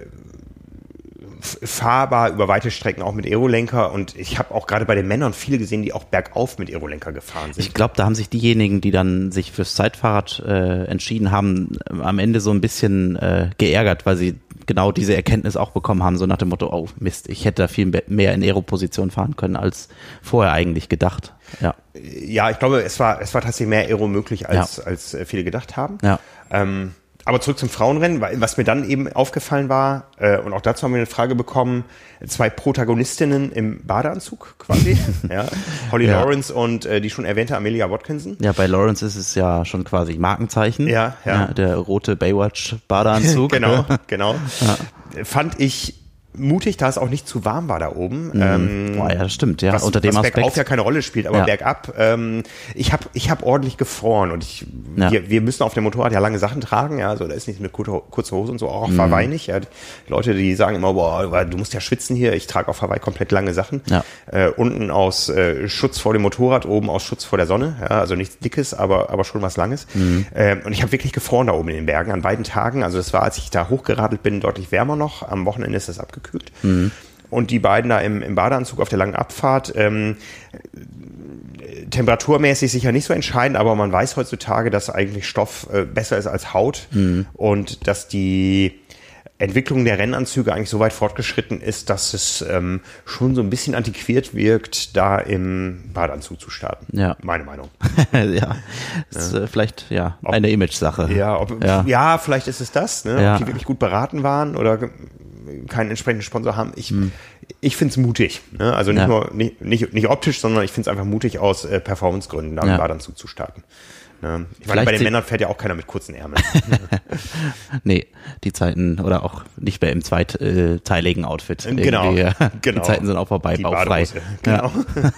fahrbar über weite Strecken auch mit Aerolenker und ich habe auch gerade bei den Männern viele gesehen, die auch bergauf mit Aerolenker gefahren sind. Ich glaube, da haben sich diejenigen, die dann sich fürs Zeitfahrrad äh, entschieden haben, am Ende so ein bisschen äh, geärgert, weil sie genau diese Erkenntnis auch bekommen haben, so nach dem Motto, oh Mist, ich hätte da viel mehr in Aero-Position fahren können als vorher eigentlich gedacht. Ja, ja ich glaube, es war, es war tatsächlich mehr Aero möglich, als, ja. als äh, viele gedacht haben. Ja. Ähm, aber zurück zum Frauenrennen, was mir dann eben aufgefallen war, äh, und auch dazu haben wir eine Frage bekommen, zwei Protagonistinnen im Badeanzug quasi, ja, Holly ja. Lawrence und äh, die schon erwähnte Amelia Watkinson. Ja, bei Lawrence ist es ja schon quasi Markenzeichen. Ja, ja. ja der rote Baywatch-Badeanzug. genau, genau. Ja. Fand ich mutig, da es auch nicht zu warm war da oben. Mhm. Ähm, Boah, ja, das stimmt, ja. Was, unter dem was Aspekt. bergauf ja keine Rolle spielt, aber ja. bergab, ähm, ich habe ich hab ordentlich gefroren und ich, ja. wir, wir müssen auf dem Motorrad ja lange Sachen tragen, ja, also da ist nicht eine kurze Hose und so, auch auf mhm. Hawaii nicht. Ja. Leute, die sagen immer, boah, du musst ja schwitzen hier, ich trage auf Hawaii komplett lange Sachen. Ja. Äh, unten aus äh, Schutz vor dem Motorrad, oben aus Schutz vor der Sonne, ja, also nichts Dickes, aber, aber schon was Langes. Mhm. Ähm, und ich habe wirklich gefroren da oben in den Bergen an beiden Tagen, also das war, als ich da hochgeradelt bin, deutlich wärmer noch, am Wochenende ist das abgekühlt. Mhm und die beiden da im, im Badeanzug auf der langen Abfahrt. Ähm, temperaturmäßig sicher nicht so entscheidend, aber man weiß heutzutage, dass eigentlich Stoff äh, besser ist als Haut mhm. und dass die Entwicklung der Rennanzüge eigentlich so weit fortgeschritten ist, dass es ähm, schon so ein bisschen antiquiert wirkt, da im Badeanzug zu starten. Ja. Meine Meinung. ja. Ist ja. Äh, vielleicht ja ob, eine Image-Sache. Ja, ob, ja. ja, vielleicht ist es das, ne? Ja. ob die wirklich gut beraten waren oder keinen entsprechenden Sponsor haben. Ich, hm. ich finde es mutig. Ne? Also nicht ja. nur nicht, nicht, nicht optisch, sondern ich finde es einfach mutig aus äh, Performancegründen, da ja. einen Badeanzug zu starten. Ne? Ich meine, bei den Männern fährt ja auch keiner mit kurzen Ärmeln. nee, die Zeiten oder auch nicht mehr im zweiteiligen Outfit. Genau, genau. Die Zeiten sind auch vorbei, die baufrei. Genau. Ja,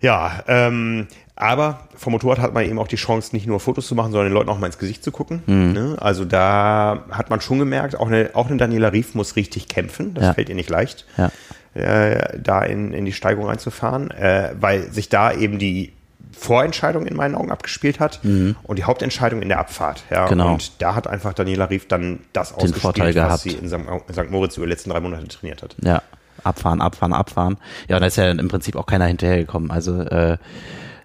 ja ähm, aber vom Motorrad hat man eben auch die Chance, nicht nur Fotos zu machen, sondern den Leuten auch mal ins Gesicht zu gucken. Mhm. Ne? Also da hat man schon gemerkt, auch eine, auch eine Daniela Rief muss richtig kämpfen. Das ja. fällt ihr nicht leicht, ja. äh, da in, in die Steigung reinzufahren, äh, weil sich da eben die Vorentscheidung in meinen Augen abgespielt hat mhm. und die Hauptentscheidung in der Abfahrt. Ja. Genau. Und da hat einfach Daniela Rief dann das Den ausgespielt, Vorteil gehabt. was sie in St. Moritz über die letzten drei Monate trainiert hat. Ja, abfahren, abfahren, abfahren. Ja, und da ist ja im Prinzip auch keiner hinterhergekommen. Also äh,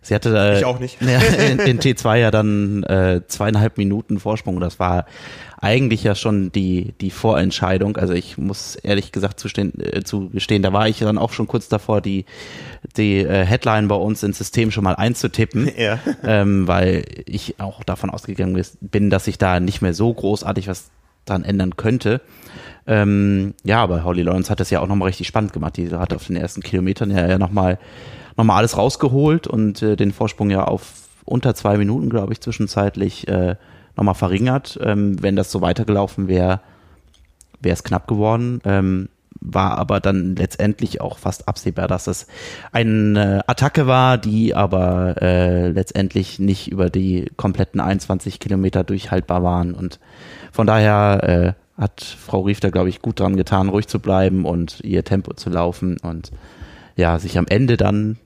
Sie hatte äh, ich auch nicht. in, in T2 ja dann äh, zweieinhalb Minuten Vorsprung. Das war eigentlich ja schon die die Vorentscheidung. Also ich muss ehrlich gesagt zustehen, äh, zu gestehen, da war ich dann auch schon kurz davor, die die äh, Headline bei uns ins System schon mal einzutippen, ja. ähm, weil ich auch davon ausgegangen bin, dass sich da nicht mehr so großartig was dran ändern könnte. Ähm, ja, aber Holly Lawrence hat das ja auch nochmal richtig spannend gemacht. Die hat auf den ersten Kilometern ja, ja nochmal nochmal alles rausgeholt und äh, den Vorsprung ja auf unter zwei Minuten, glaube ich, zwischenzeitlich äh, nochmal verringert. Ähm, wenn das so weitergelaufen wäre, wäre es knapp geworden. Ähm, war aber dann letztendlich auch fast absehbar, dass es eine Attacke war, die aber äh, letztendlich nicht über die kompletten 21 Kilometer durchhaltbar waren. Und von daher äh, hat Frau Rief da, glaube ich, gut dran getan, ruhig zu bleiben und ihr Tempo zu laufen und ja, sich am Ende dann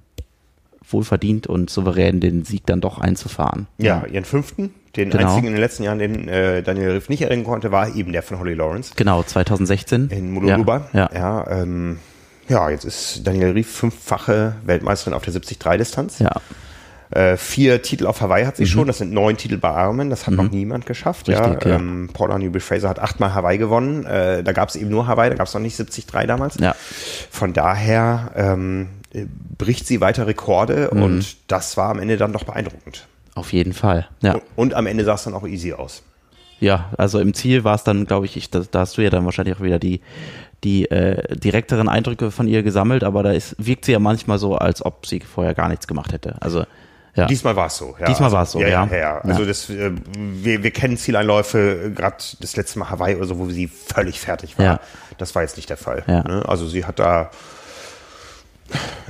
wohlverdient und souverän den Sieg dann doch einzufahren. Ja, ihren fünften, den genau. einzigen in den letzten Jahren, den äh, Daniel Riff nicht erringen konnte, war eben der von Holly Lawrence. Genau, 2016. In Mululuba. Ja, ja. ja, ähm, ja jetzt ist Daniel Riff fünffache Weltmeisterin auf der 73-Distanz. Ja. Äh, vier Titel auf Hawaii hat sie mhm. schon, das sind neun Titel bei Armen, das hat mhm. noch niemand geschafft. Richtig, ja. ja. Ähm, Paula Newby-Fraser hat achtmal Hawaii gewonnen, äh, da gab es eben nur Hawaii, da gab es noch nicht 73 damals. Ja. Von daher ähm, bricht sie weiter Rekorde mhm. und das war am Ende dann doch beeindruckend. Auf jeden Fall. Ja. Und, und am Ende sah es dann auch easy aus. Ja, also im Ziel war es dann, glaube ich, ich da, da, hast du ja dann wahrscheinlich auch wieder die, die äh, direkteren Eindrücke von ihr gesammelt, aber da ist, wirkt sie ja manchmal so, als ob sie vorher gar nichts gemacht hätte. Also Ja. Diesmal war es so. Ja. Diesmal war es so, ja. ja. ja, ja. Also das, äh, wir, wir kennen Zieleinläufe, gerade das letzte Mal Hawaii oder so, wo sie völlig fertig war. Ja. Das war jetzt nicht der Fall. Ja. Ne? Also sie hat da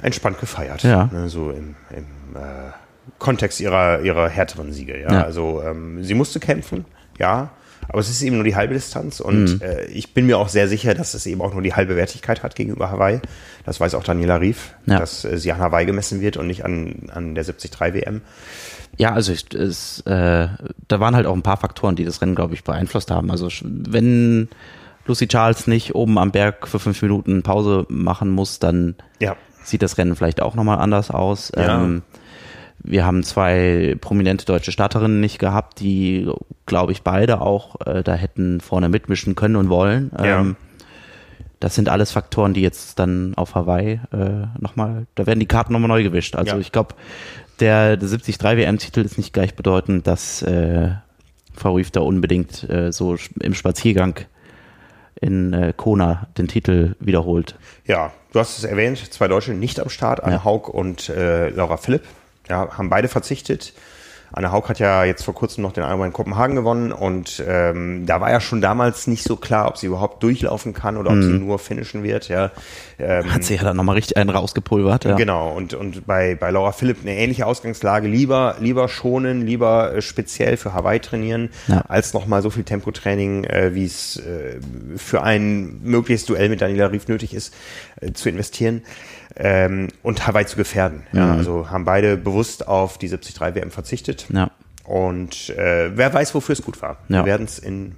entspannt gefeiert. Ja. Ne? So im, im äh, Kontext ihrer, ihrer härteren Siege. Ja. Ja. Also ähm, sie musste kämpfen, ja. Aber es ist eben nur die halbe Distanz und äh, ich bin mir auch sehr sicher, dass es eben auch nur die halbe Wertigkeit hat gegenüber Hawaii. Das weiß auch Daniela Rief, Ja. dass äh, sie an Hawaii gemessen wird und nicht an, an der 73 WM. Ja, also ich, es, äh, da waren halt auch ein paar Faktoren, die das Rennen, glaube ich, beeinflusst haben. Also wenn Lucy Charles nicht oben am Berg für fünf Minuten Pause machen muss, dann Ja. Sieht das Rennen vielleicht auch nochmal anders aus. Ja. Ähm, wir haben zwei prominente deutsche Starterinnen nicht gehabt, die, glaube ich, beide auch äh, da hätten vorne mitmischen können und wollen. Ja. Ähm, das sind alles Faktoren, die jetzt dann auf Hawaii äh, nochmal, da werden die Karten nochmal neu gewischt. Also Ja. ich glaube, der, der 73 WM-Titel ist nicht gleichbedeutend, dass äh, Frau Rief da unbedingt äh, so im Spaziergang in äh, Kona den Titel wiederholt. Ja, du hast es erwähnt, zwei Deutsche nicht am Start, Anne Ja. Haug und äh, Laura Philipp. Ja, haben beide verzichtet. Anne Haug hat ja jetzt vor kurzem noch den Ironman in Kopenhagen gewonnen und ähm, da war ja schon damals nicht so klar, ob sie überhaupt durchlaufen kann oder ob Mhm. sie nur finishen wird. Ja, ähm, Hat sie ja dann nochmal richtig einen rausgepulvert. Ja. Genau, und, und bei, bei Laura Philipp eine ähnliche Ausgangslage. Lieber, lieber schonen, lieber äh, speziell für Hawaii trainieren, Ja. als nochmal so viel Tempotraining, äh, wie es äh, für ein mögliches Duell mit Daniela Rief nötig ist, äh, zu investieren ähm, und Hawaii zu gefährden. Ja, Mhm. also haben beide bewusst auf die 73 WM verzichtet. Ja. Und äh, wer weiß, wofür es gut war. Ja. Wir werden es in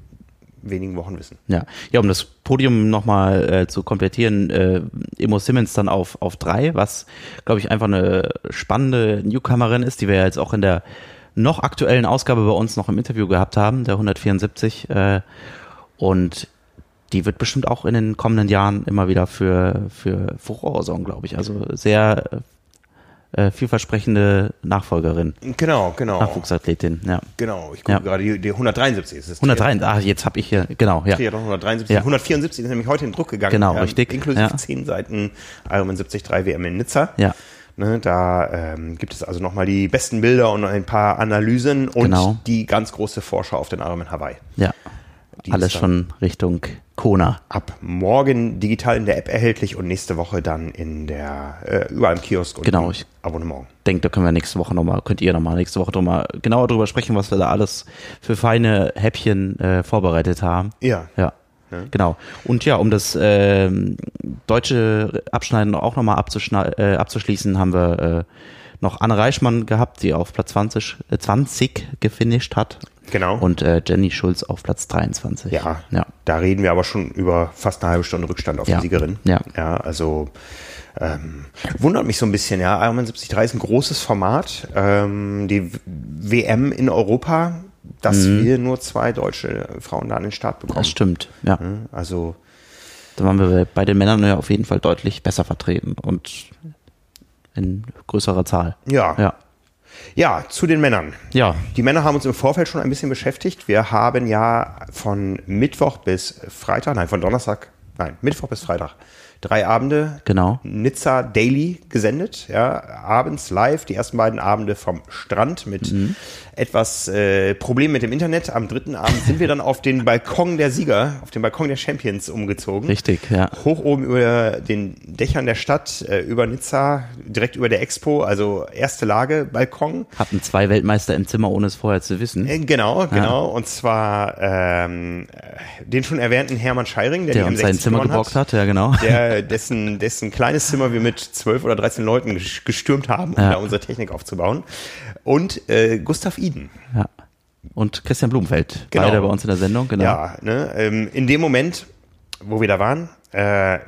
wenigen Wochen wissen. Ja, ja, um das Podium nochmal äh, zu komplettieren, äh, Emo Simmons dann auf, auf drei, was, glaube ich, einfach eine spannende Newcomerin ist, die wir ja jetzt auch in der noch aktuellen Ausgabe bei uns noch im Interview gehabt haben, der 174. Äh, und die wird bestimmt auch in den kommenden Jahren immer wieder für, für Furore sorgen, glaube ich. Also sehr äh, vielversprechende Nachfolgerin, Genau, genau. Nachwuchsathletin, ja. Genau, ich gucke Ja. gerade, die, die 173 ist es. 103, ah, jetzt habe ich hier, genau, ja. Triathlon 173, Ja. 174 ist nämlich heute in Druck gegangen. Genau, richtig. Inklusive Ja. 10 Seiten Ironman 73 WM in Nizza. Ja. Ne, da ähm, gibt es also nochmal die besten Bilder und ein paar Analysen und Genau. die ganz große Vorschau auf den Ironman Hawaii. Ja. Die Alles schon Richtung Kona. ab morgen digital in der App erhältlich und nächste Woche dann in der äh, überall im Kiosk und Genau, ich- Abonnement. denke, da können wir nächste Woche nochmal, könnt ihr nochmal nächste Woche drüber, genauer drüber sprechen, was wir da alles für feine Häppchen äh, vorbereitet haben. Ja. Ja. Genau. Und ja, um das ähm, deutsche Abschneiden auch nochmal äh, abzuschließen, haben wir äh, noch Anne Reichmann gehabt, die auf Platz 20, äh, 20 gefinisht hat. Genau. Und äh, Jenny Schulz auf Platz 23. Ja, Ja. da reden wir aber schon über fast eine halbe Stunde Rückstand auf Ja. die Siegerin. Ja. Ja, also ähm, wundert mich so ein bisschen, ja. Ironman 73 ist ein großes Format. Ähm, die WM in Europa, dass wir nur zwei deutsche Frauen da an den Start bekommen. Mhm. Das stimmt. Ja. Also Da waren wir bei den Männern ja auf jeden Fall deutlich besser vertreten und in größerer Zahl. ja. Ja. Ja, zu den Männern. Ja. Die Männer haben uns im Vorfeld schon ein bisschen beschäftigt. Wir haben ja von Mittwoch bis Freitag, nein, von Donnerstag, nein, Mittwoch bis Freitag, drei Abende Genau. Nizza Daily gesendet, ja, abends live, die ersten beiden Abende vom Strand mit Mhm. Etwas äh, Problemen mit dem Internet. Am dritten Abend sind wir dann auf den Balkon der Sieger, auf den Balkon der Champions umgezogen. Richtig, ja. Hoch oben über den Dächern der Stadt, äh, über Nizza, direkt über der Expo, also erste Lage, Balkon. Hatten zwei Weltmeister im Zimmer, ohne es vorher zu wissen. Äh, Genau, genau. Und zwar ähm, äh, den schon erwähnten Hermann Scheiring, der, der uns M60 sein Zimmer geborgt hat, ja genau. der, dessen, dessen kleines Zimmer wir mit zwölf oder 13 Leuten ges- gestürmt haben, um Ja. da unsere Technik aufzubauen. Und äh, Gustav Iden. Ja. Und Christian Blumenfeld, Genau. beide bei uns in der Sendung, genau. Ja, ne, ähm, in dem Moment, wo wir da waren, äh,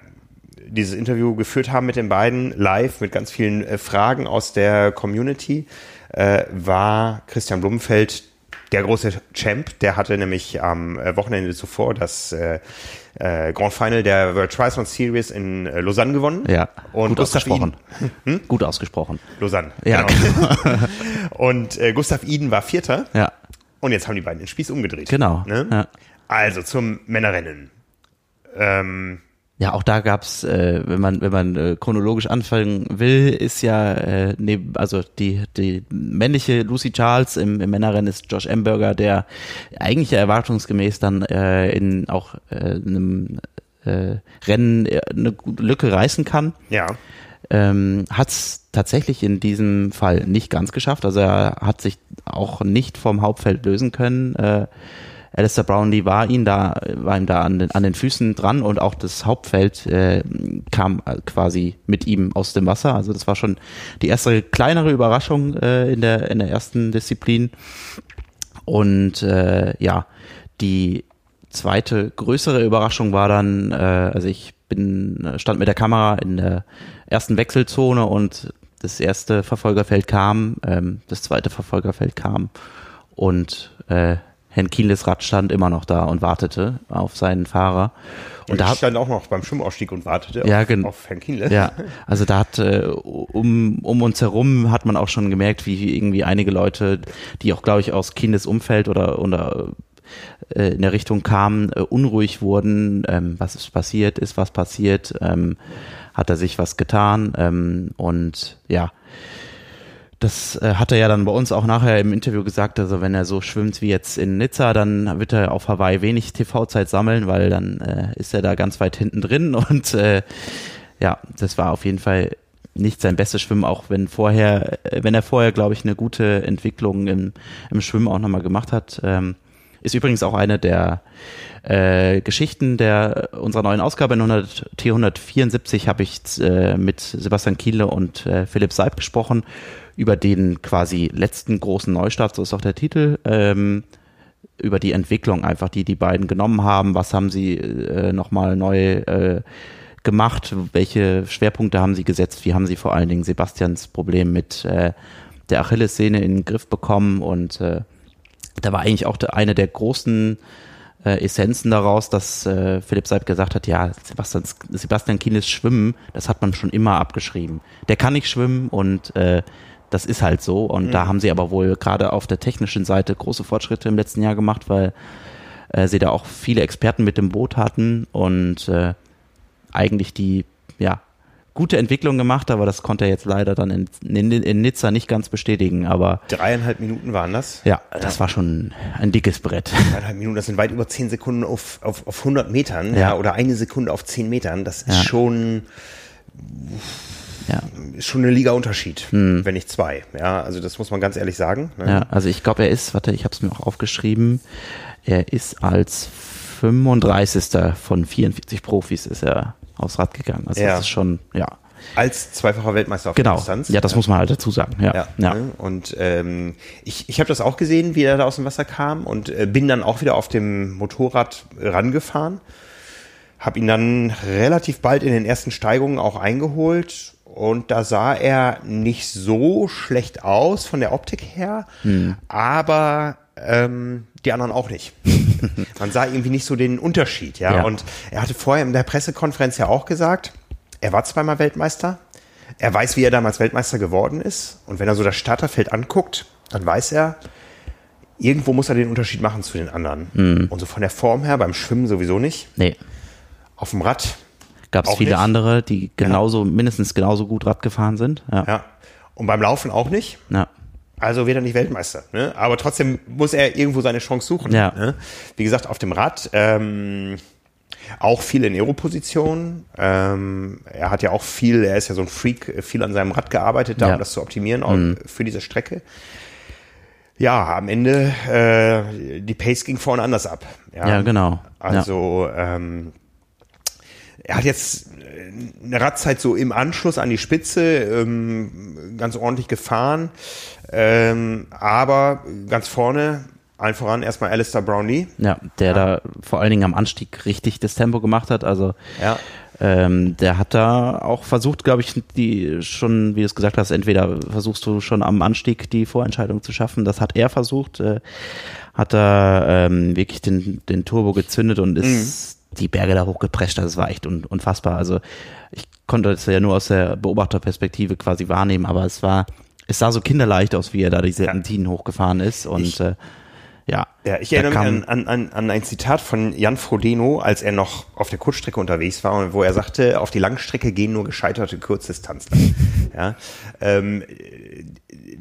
dieses Interview geführt haben mit den beiden live mit ganz vielen äh, Fragen aus der Community, äh, war Christian Blumenfeld der große Champ. Der hatte nämlich am äh, Wochenende zuvor das äh, Grand Final der World Triathlon Series in äh, Lausanne gewonnen. Ja, und gut Gustav ausgesprochen. Iden, Gut ausgesprochen. Lausanne. Ja, genau. und äh, Gustav Iden war Vierter. Ja, Und jetzt haben die beiden den Spieß umgedreht. Genau, Ne? ja. Also zum Männerrennen. Ähm, Ja, auch da gab's, äh, wenn man wenn man äh, chronologisch anfangen will, ist ja äh, neben, also die die männliche Lucy Charles im, im Männerrennen ist Josh Amberger, der eigentlich ja erwartungsgemäß dann äh, in auch äh, einem äh, Rennen äh, eine Lücke reißen kann. Ja. Ähm, hat es tatsächlich in diesem Fall nicht ganz geschafft. Also er hat sich auch nicht vom Hauptfeld lösen können. Äh, Alistair Brownlee war ihn da, war ihm da an den, an den Füßen dran und auch das Hauptfeld äh, kam quasi mit ihm aus dem Wasser. Also das war schon die erste kleinere Überraschung äh, in der in der ersten Disziplin. Und äh, ja, die zweite größere Überraschung war dann, äh, also ich bin stand mit der Kamera in der ersten Wechselzone und das erste Verfolgerfeld kam, ähm, das zweite Verfolgerfeld kam und äh, Herrn Kieles Rad stand immer noch da und wartete auf seinen Fahrer. Und, und da stand auch noch beim Schwimmausstieg und wartete ja, auf, auf Herrn Kienle. Ja, also da hat äh, um, um uns herum hat man auch schon gemerkt, wie irgendwie einige Leute, die auch glaube ich aus Kieles Umfeld oder oder äh, in der Richtung kamen, äh, unruhig wurden, ähm, was ist passiert ist, was passiert, ähm, hat er sich was getan ähm, und ja, das äh, hat er ja dann bei uns auch nachher im Interview gesagt, also wenn er so schwimmt wie jetzt in Nizza, dann wird er auf Hawaii wenig TV-Zeit sammeln, weil dann äh, ist er da ganz weit hinten drin. Und äh, ja, das war auf jeden Fall nicht sein bestes Schwimmen, auch wenn vorher, äh, wenn er vorher, glaube ich, eine gute Entwicklung im, im Schwimmen auch nochmal gemacht hat. Ähm, ist übrigens auch eine der äh, Geschichten der unserer neuen Ausgabe. In 100, T174 habe ich äh, mit Sebastian Kiele und äh, Philipp Seib gesprochen über den quasi letzten großen Neustart, so ist auch der Titel, ähm, über die Entwicklung einfach, die die beiden genommen haben, was haben sie äh, nochmal neu äh, gemacht, welche Schwerpunkte haben sie gesetzt, wie haben sie vor allen Dingen Sebastians Problem mit äh, der Achillessehne in den Griff bekommen? Und äh, da war eigentlich auch eine der großen äh, Essenzen daraus, dass äh, Philipp Seib gesagt hat, ja, Sebastian, Sebastian Kienes Schwimmen, das hat man schon immer abgeschrieben. Der kann nicht schwimmen und äh, das ist halt so. Und mhm. da haben sie aber wohl gerade auf der technischen Seite große Fortschritte im letzten Jahr gemacht, weil äh, sie da auch viele Experten mit dem Boot hatten und äh, eigentlich die, ja, gute Entwicklung gemacht, aber das konnte er jetzt leider dann in, in, in Nizza nicht ganz bestätigen. Aber dreieinhalb Minuten waren das? Ja, das war schon ein dickes Brett. Dreieinhalb Minuten, das sind weit über zehn Sekunden auf, auf, auf 100 Metern, ja. ja, oder eine Sekunde auf zehn Metern. Das ist ja. schon ja. ist schon eine Liga-Unterschied, hm. wenn nicht zwei. Ja, also das muss man ganz ehrlich sagen. Ne? Ja, also ich glaube, er ist, warte, ich habe es mir auch aufgeschrieben, er ist als 35. von 44 Profis ist er aufs Rad gegangen. Also ja. das ist schon, ja. Als zweifacher Weltmeister auf genau. Distanz. Ja, das ja. muss man halt dazu sagen. Ja. ja. ja. Ne? Und ähm, ich, ich habe das auch gesehen, wie er da aus dem Wasser kam und äh, bin dann auch wieder auf dem Motorrad rangefahren. Habe ihn dann relativ bald in den ersten Steigungen auch eingeholt und da sah er nicht so schlecht aus von der Optik her, hm. aber ähm, die anderen auch nicht. Man sah irgendwie nicht so den Unterschied, ja? ja. Und er hatte vorher in der Pressekonferenz ja auch gesagt, er war zweimal Weltmeister. Er weiß, wie er damals Weltmeister geworden ist. Und wenn er so das Starterfeld anguckt, dann weiß er, irgendwo muss er den Unterschied machen zu den anderen. Mhm. Und so von der Form her, beim Schwimmen sowieso nicht. Nee. Auf dem Rad Gab es viele nicht. andere, die genauso, ja. mindestens genauso gut Rad gefahren sind. Ja. ja. Und beim Laufen auch nicht. Ja. Also wird er nicht Weltmeister. Ne? Aber trotzdem muss er irgendwo seine Chance suchen. Ja. Ne? Wie gesagt, auf dem Rad. Ähm, auch viel in Aero-Position. Ähm, er hat ja auch viel, er ist ja so ein Freak, viel an seinem Rad gearbeitet, da, ja. um das zu optimieren, auch mhm. für diese Strecke. Ja, am Ende, äh, die Pace ging vorne anders ab. Ja, ja genau. Also, ja. Ähm, er hat jetzt äh, eine Radzeit so im Anschluss an die Spitze ähm, ganz ordentlich gefahren, ähm, aber ganz vorne allen voran erstmal Alistair Brownlee. Ja, der ja. da vor allen Dingen am Anstieg richtig das Tempo gemacht hat. Also ja. ähm, der hat da auch versucht, glaube ich, die schon, wie du es gesagt hast, entweder versuchst du schon am Anstieg die Vorentscheidung zu schaffen. Das hat er versucht, äh, hat da ähm, wirklich den, den Turbo gezündet und ist mhm die Berge da hochgeprescht. Das war echt un unfassbar. Also ich konnte das ja nur aus der Beobachterperspektive quasi wahrnehmen, aber es war, es sah so kinderleicht aus, wie er da die Serpentinen ja. hochgefahren ist und ich, äh, ja. Ja, ich erinnere mich an, an, an ein Zitat von Jan Frodeno, als er noch auf der Kurzstrecke unterwegs war und wo er sagte, auf die Langstrecke gehen nur gescheiterte Kurzdistanzler. ja, ähm,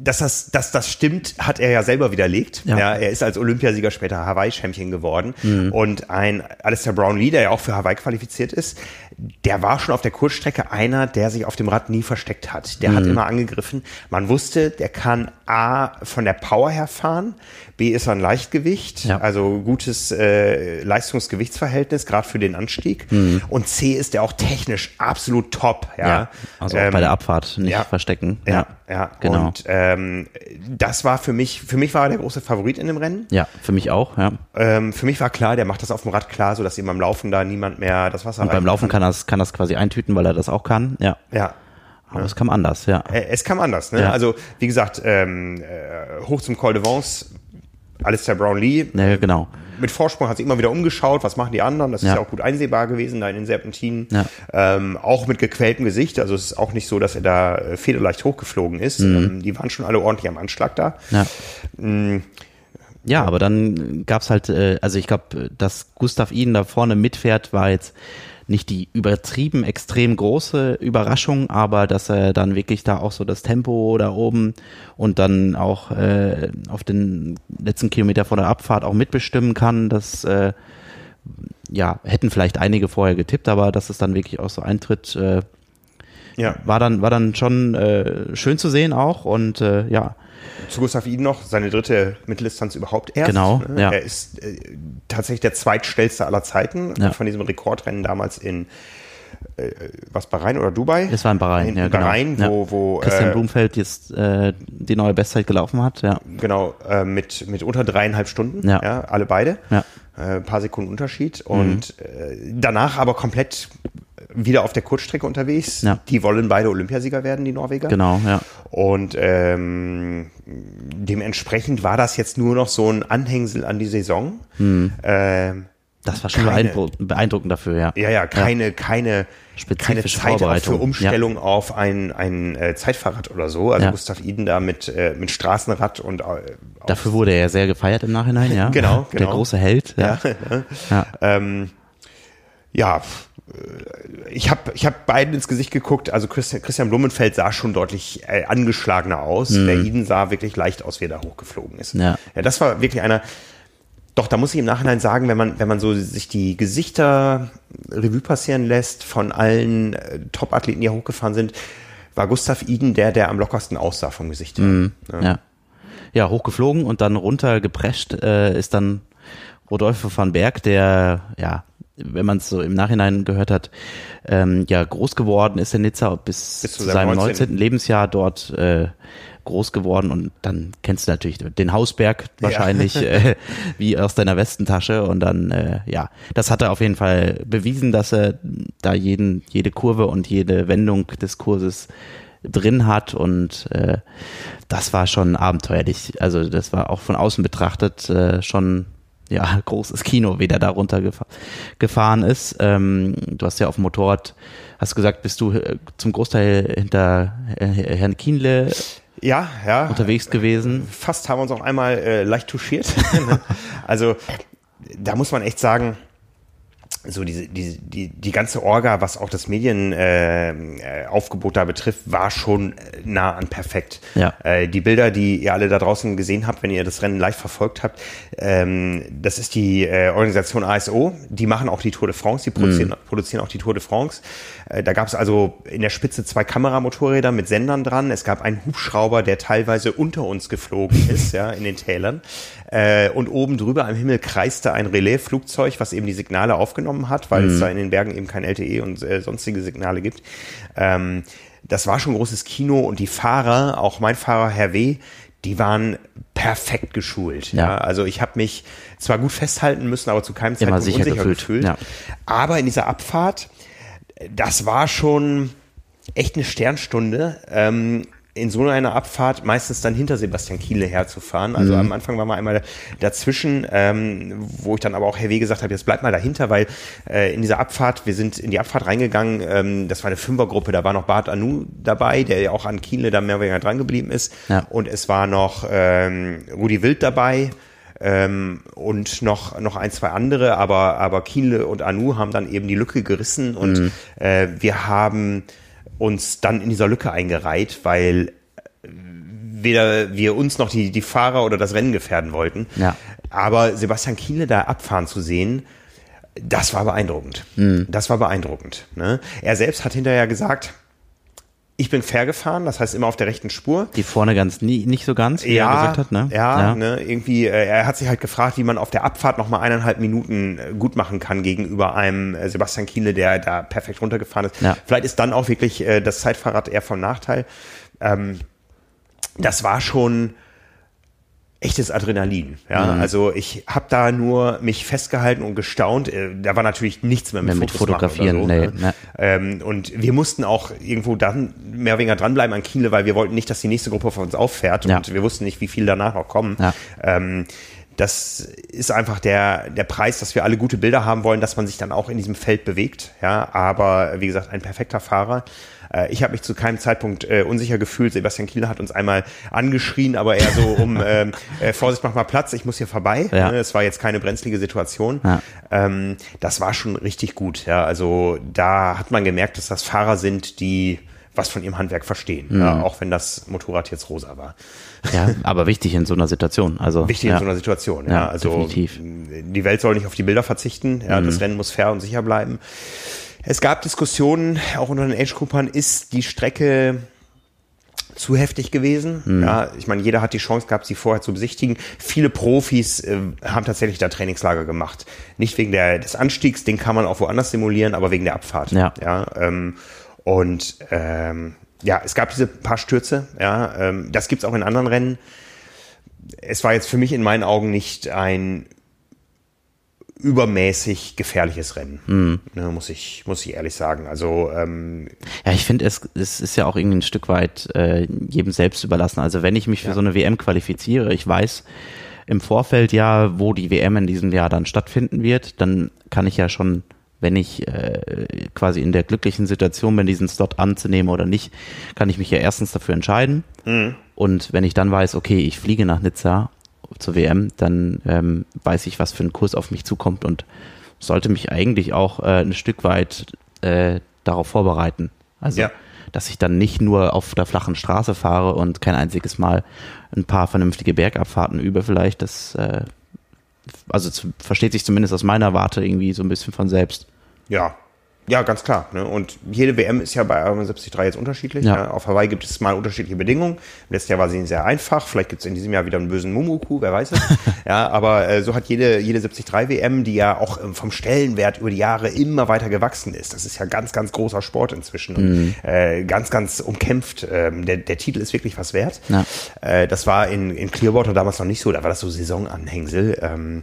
dass das, dass das stimmt, hat er ja selber widerlegt. Ja. ja er ist als Olympiasieger später Hawaii-Champion geworden. Mhm. Und ein Alistair Brownlee, der ja auch für Hawaii qualifiziert ist, der war schon auf der Kurzstrecke einer, der sich auf dem Rad nie versteckt hat. Der mhm. hat immer angegriffen. Man wusste, der kann A von der Power her fahren, B ist er ein Leichtgewicht, ja. also gutes äh, Leistungsgewichtsverhältnis, gerade für den Anstieg. Mhm. Und C ist er auch technisch absolut top. Ja, ja also ähm, bei der Abfahrt nicht ja, verstecken. Ja, ja, genau. Und ähm, das war für mich, für mich war er der große Favorit in dem Rennen. Ja, für mich auch. Ja. Ähm, für mich war klar, der macht das auf dem Rad klar, so dass ihm beim Laufen da niemand mehr das Wasser. Und beim Laufen kann das kann das quasi eintüten, weil er das auch kann. Ja. Ja. Aber ja. es kam anders, ja. Äh, es kam anders, ne? Ja. Also, wie gesagt, ähm, äh, hoch zum Col de Vence, Alistair Brownlee. Ja, genau. Mit Vorsprung hat sich immer wieder umgeschaut, was machen die anderen. Das ist ja, auch gut einsehbar gewesen da in den Serpentinen. Ja. Ähm, auch mit gequältem Gesicht. Also es ist auch nicht so, dass er da äh, federleicht hochgeflogen ist. Mhm. Ähm, die waren schon alle ordentlich am Anschlag da. Ja. Mhm. Ja, aber dann gab's halt, äh, also ich glaube, dass Gustav Iden da vorne mitfährt, war jetzt nicht die übertrieben extrem große Überraschung, aber dass er dann wirklich da auch so das Tempo da oben und dann auch äh, auf den letzten Kilometer vor der Abfahrt auch mitbestimmen kann, das äh, ja, hätten vielleicht einige vorher getippt, aber dass es dann wirklich auch so eintritt, äh, ja. war dann war dann schon äh, schön zu sehen auch und äh, ja zu Gustav Iden noch, seine dritte Mitteldistanz überhaupt erst. Genau. Ne? Ja. Er ist äh, tatsächlich der zweitstellste aller Zeiten ja. von diesem Rekordrennen damals in äh, was Bahrain oder Dubai? Es war in Bahrain, in ja, genau. Bahrain, ja. wo, wo Christian äh, Blumfeld jetzt äh, die neue Bestzeit gelaufen hat, ja. Genau, äh, mit mit unter dreieinhalb Stunden, ja, ja alle beide, ja. Äh, ein paar Sekunden Unterschied und mhm. äh, danach aber komplett wieder auf der Kurzstrecke unterwegs. Ja. Die wollen beide Olympiasieger werden, die Norweger. Genau, ja. Und ähm, dementsprechend war das jetzt nur noch so ein Anhängsel an die Saison. Hm. Ähm, das war schon keine, beeindruckend dafür, ja. Ja, ja, keine, ja. keine, keine Zeit für Umstellung ja. auf ein, ein äh, Zeitfahrrad oder so. Also ja. Gustav Iden da mit, äh, mit Straßenrad und äh, Dafür wurde er ja sehr gefeiert im Nachhinein, ja. genau, genau. Der große Held. Ja, ja. Ähm, äh, ich habe ich hab beiden ins Gesicht geguckt. Also Christian, Christian Blumenfeld sah schon deutlich äh, angeschlagener aus. Mhm. Der Eden sah wirklich leicht aus, wie er da hochgeflogen ist. Ja. ja, das war wirklich einer. Doch, da muss ich im Nachhinein sagen, wenn man, wenn man so sich die Gesichter Revue passieren lässt von allen äh, Top-Athleten, die hochgefahren sind, war Gustav Iden der, der am lockersten aussah vom Gesicht. Mhm. Ja. ja. ja. hochgeflogen und dann runtergeprescht äh, ist dann Rodolfo van Berg, der ja wenn man es so im Nachhinein gehört hat, ähm, ja groß geworden ist in Nizza bis, bis zu seinem 19. 19. Lebensjahr dort äh, groß geworden und dann kennst du natürlich den Hausberg wahrscheinlich ja. äh, wie aus deiner Westentasche und dann äh, ja, das hat er auf jeden Fall bewiesen, dass er da jeden jede Kurve und jede Wendung des Kurses drin hat und äh, das war schon abenteuerlich. Also das war auch von außen betrachtet äh, schon ja, großes Kino, wie der da runtergefahren ist. Ähm, du hast ja auf dem Motorrad, hast gesagt, bist du äh, zum Großteil hinter äh, Herrn Kienle ja, ja. unterwegs gewesen. Fast haben wir uns auch einmal äh, leicht touchiert. also da muss man echt sagen, so diese, die, die, die ganze Orga, was auch das Medienaufgebot äh, da betrifft, war schon nah an perfekt. Ja. Äh, die Bilder, die ihr alle da draußen gesehen habt, wenn ihr das Rennen live verfolgt habt, ähm, das ist die äh, Organisation ASO. Die machen auch die Tour de France, die produzieren, mhm. produzieren auch die Tour de France. Äh, da gab es also in der Spitze zwei Kameramotorräder mit Sendern dran. Es gab einen Hubschrauber, der teilweise unter uns geflogen ist, ja, in den Tälern. Äh, und oben drüber am Himmel kreiste ein Relaisflugzeug, was eben die Signale aufgenommen hat, weil mhm. es da in den Bergen eben kein LTE und äh, sonstige Signale gibt. Ähm, das war schon großes Kino und die Fahrer, auch mein Fahrer Herr W., die waren perfekt geschult. Ja. ja. Also ich habe mich zwar gut festhalten müssen, aber zu keinem Zeitpunkt unsicher gefühlt. gefühlt. Ja. Aber in dieser Abfahrt, das war schon echt eine Sternstunde. Ähm, in so einer Abfahrt meistens dann hinter Sebastian Kiele herzufahren. Also mhm. am Anfang war man einmal dazwischen, ähm, wo ich dann aber auch Herr W. gesagt habe, jetzt bleib mal dahinter, weil äh, in dieser Abfahrt, wir sind in die Abfahrt reingegangen, ähm, das war eine Fünfergruppe, da war noch Bart Anu dabei, der ja auch an Kiele da mehr oder weniger dran geblieben ist. Ja. Und es war noch ähm, Rudi Wild dabei, ähm, und noch, noch ein, zwei andere, aber, aber Kienle und Anu haben dann eben die Lücke gerissen und mhm. äh, wir haben uns dann in dieser Lücke eingereiht, weil weder wir uns noch die, die Fahrer oder das Rennen gefährden wollten. Ja. Aber Sebastian Kienle da abfahren zu sehen, das war beeindruckend. Mhm. Das war beeindruckend. Ne? Er selbst hat hinterher gesagt, ich bin fair gefahren, das heißt immer auf der rechten Spur. Die vorne ganz nie, nicht so ganz, wie ja, er gesagt hat, ne? Ja, ja. Ne, irgendwie, äh, er hat sich halt gefragt, wie man auf der Abfahrt nochmal eineinhalb Minuten äh, gut machen kann gegenüber einem äh, Sebastian Kiele, der da perfekt runtergefahren ist. Ja. Vielleicht ist dann auch wirklich das Zeitfahrrad eher vom Nachteil. Ähm, das war schon, echtes Adrenalin. Ja, mhm. also ich habe da nur mich festgehalten und gestaunt. Äh, da war natürlich nichts mehr mit, mit Fotografieren. So, nee, ne? ähm, und wir mussten auch irgendwo dann mehr oder weniger dranbleiben an Kiele, weil wir wollten nicht, dass die nächste Gruppe von uns auffährt ja. und wir wussten nicht, wie viel danach noch kommen. Ja. Ähm, das ist einfach der, der Preis, dass wir alle gute Bilder haben wollen, dass man sich dann auch in diesem Feld bewegt. Ja, aber wie gesagt, ein perfekter Fahrer. Äh, ich habe mich zu keinem Zeitpunkt äh, unsicher gefühlt. Sebastian Kiel hat uns einmal angeschrien, aber eher so um ähm, äh, Vorsicht, mach mal Platz, ich muss hier vorbei. Ja. Ne, es war jetzt keine brenzlige Situation. Ja. Ähm, das war schon richtig gut. Ja, also da hat man gemerkt, dass das Fahrer sind, die was von ihrem Handwerk verstehen, mhm. ja, auch wenn das Motorrad jetzt rosa war. Ja, aber wichtig in so einer Situation. Also wichtig ja. in so einer Situation. Ja, ja also definitiv. die Welt soll nicht auf die Bilder verzichten. Ja, mhm. das Rennen muss fair und sicher bleiben. Es gab Diskussionen, auch unter den Age-Groupern, ist die Strecke zu heftig gewesen. Mhm. Ja, ich meine, jeder hat die Chance gehabt, sie vorher zu besichtigen. Viele Profis äh, haben tatsächlich da Trainingslager gemacht. Nicht wegen der, des Anstiegs, den kann man auch woanders simulieren, aber wegen der Abfahrt. Ja. ja ähm, und ähm, ja, es gab diese paar Stürze. Ja, ähm, das gibt's auch in anderen Rennen. Es war jetzt für mich in meinen Augen nicht ein übermäßig gefährliches Rennen, mhm. ne, muss ich muss ich ehrlich sagen. Also ähm, ja, ich finde es es ist ja auch irgendwie ein Stück weit äh, jedem selbst überlassen. Also wenn ich mich für ja. so eine WM qualifiziere, ich weiß im Vorfeld ja, wo die WM in diesem Jahr dann stattfinden wird, dann kann ich ja schon wenn ich äh, quasi in der glücklichen Situation bin, diesen Slot anzunehmen oder nicht, kann ich mich ja erstens dafür entscheiden. Mhm. Und wenn ich dann weiß, okay, ich fliege nach Nizza zur WM, dann ähm, weiß ich, was für ein Kurs auf mich zukommt und sollte mich eigentlich auch äh, ein Stück weit äh, darauf vorbereiten. Also, ja. dass ich dann nicht nur auf der flachen Straße fahre und kein einziges Mal ein paar vernünftige Bergabfahrten übe, vielleicht, das äh, also zu, versteht sich zumindest aus meiner Warte irgendwie so ein bisschen von selbst. Ja, ja, ganz klar. Ne? Und jede WM ist ja bei Ironman 73 jetzt unterschiedlich. Ja. Ne? Auf Hawaii gibt es mal unterschiedliche Bedingungen. Letztes Jahr war sie sehr einfach. Vielleicht gibt es in diesem Jahr wieder einen bösen Mumuku, wer weiß es. ja, aber äh, so hat jede, jede 73 WM, die ja auch ähm, vom Stellenwert über die Jahre immer weiter gewachsen ist. Das ist ja ganz, ganz großer Sport inzwischen. Und, mhm. äh, ganz, ganz umkämpft. Ähm, der, der Titel ist wirklich was wert. Ja. Äh, das war in, in Clearwater damals noch nicht so. Da war das so Saisonanhängsel. Ähm,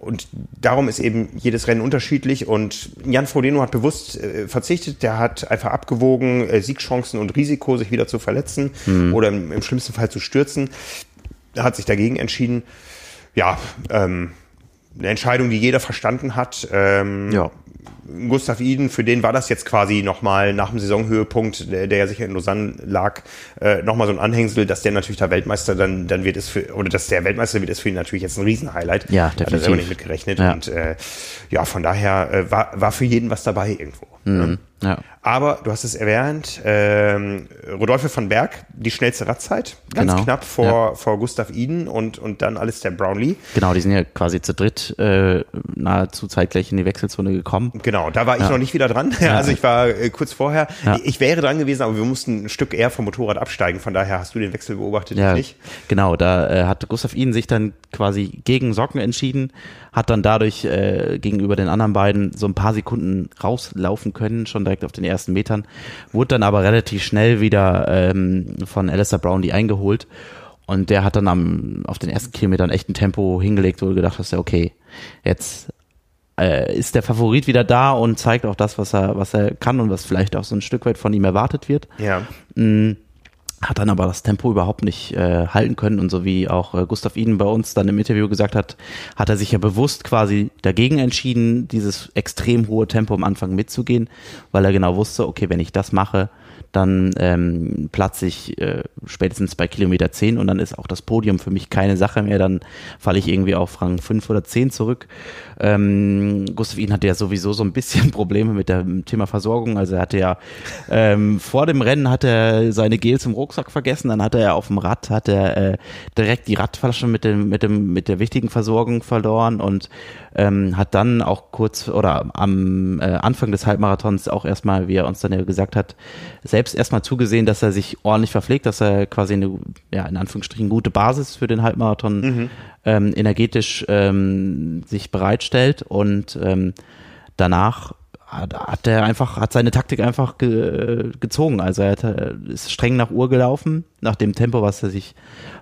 und darum ist eben jedes Rennen unterschiedlich und Jan Frodeno hat bewusst äh, verzichtet, der hat einfach abgewogen, äh, Siegchancen und Risiko, sich wieder zu verletzen mhm. oder im, im, schlimmsten Fall zu stürzen. Er hat sich dagegen entschieden. Ja, ähm, eine Entscheidung, die jeder verstanden hat. Ähm, ja. Gustav Iden, für den war das jetzt quasi nochmal nach dem Saisonhöhepunkt, der, der ja sicher in Lausanne lag, äh, nochmal so ein Anhängsel, dass der natürlich der Weltmeister dann, dann wird es für, oder dass der Weltmeister wird, ist für ihn natürlich jetzt ein Riesenhighlight. Ja, definitiv. Hat er selber nicht mitgerechnet. Ja. Und äh, ja, von daher äh, war, war für jeden was dabei irgendwo. Mhm. Ne? Ja. Aber du hast es erwähnt, ähm, Rodolphe van Berg, die schnellste Radzeit, ganz genau. knapp vor, ja. vor Gustav Iden und, und dann alles der Brownlee. Genau, die sind ja quasi zu dritt äh, nahezu zeitgleich in die Wechselzone gekommen. Genau, da war ich ja. noch nicht wieder dran. Also ich war äh, kurz vorher. Ich wäre dran gewesen, aber wir mussten ein Stück eher vom Motorrad absteigen. Von daher hast du den Wechsel beobachtet, ja, nicht? Genau, da äh, hat Gustav Iden sich dann quasi gegen Socken entschieden, hat dann dadurch äh, gegenüber den anderen beiden so ein paar Sekunden rauslaufen können, schon direkt auf den ersten Metern, wurde dann aber relativ schnell wieder ähm, von Alistair Brownlee eingeholt. Und der hat dann am, auf den ersten Kilometern echt ein Tempo hingelegt, wo du gedacht hast, ja, okay, jetzt äh, ist der Favorit wieder da und zeigt auch das, was er, was er kann und was vielleicht auch so ein Stück weit von ihm erwartet wird. Ja. Mhm hat dann aber das Tempo überhaupt nicht äh, halten können. Und so wie auch äh, Gustav Iden bei uns dann im Interview gesagt hat, hat er sich ja bewusst quasi dagegen entschieden, dieses extrem hohe Tempo am Anfang mitzugehen, weil er genau wusste, okay, wenn ich das mache, dann ähm, platze ich äh, spätestens bei Kilometer 10 und dann ist auch das Podium für mich keine Sache mehr. Dann falle ich irgendwie auf Rang 5 oder 10 zurück. Ähm, Gustav Ihn hatte ja sowieso so ein bisschen Probleme mit dem Thema Versorgung. Also er hatte ja ähm, vor dem Rennen hat er seine Gels im Rucksack vergessen, dann hat er auf dem Rad hat er äh, direkt die Radflasche mit dem mit dem mit der wichtigen Versorgung verloren und ähm, hat dann auch kurz oder am äh, Anfang des Halbmarathons auch erstmal, wie er uns dann ja gesagt hat, selbst erstmal zugesehen, dass er sich ordentlich verpflegt, dass er quasi eine, ja, in Anführungsstrichen gute Basis für den Halbmarathon mhm. ähm, energetisch ähm, sich bereitstellt und ähm, danach hat, hat er einfach, hat seine Taktik einfach ge, gezogen. Also er hat, ist streng nach Uhr gelaufen, nach dem Tempo, was er sich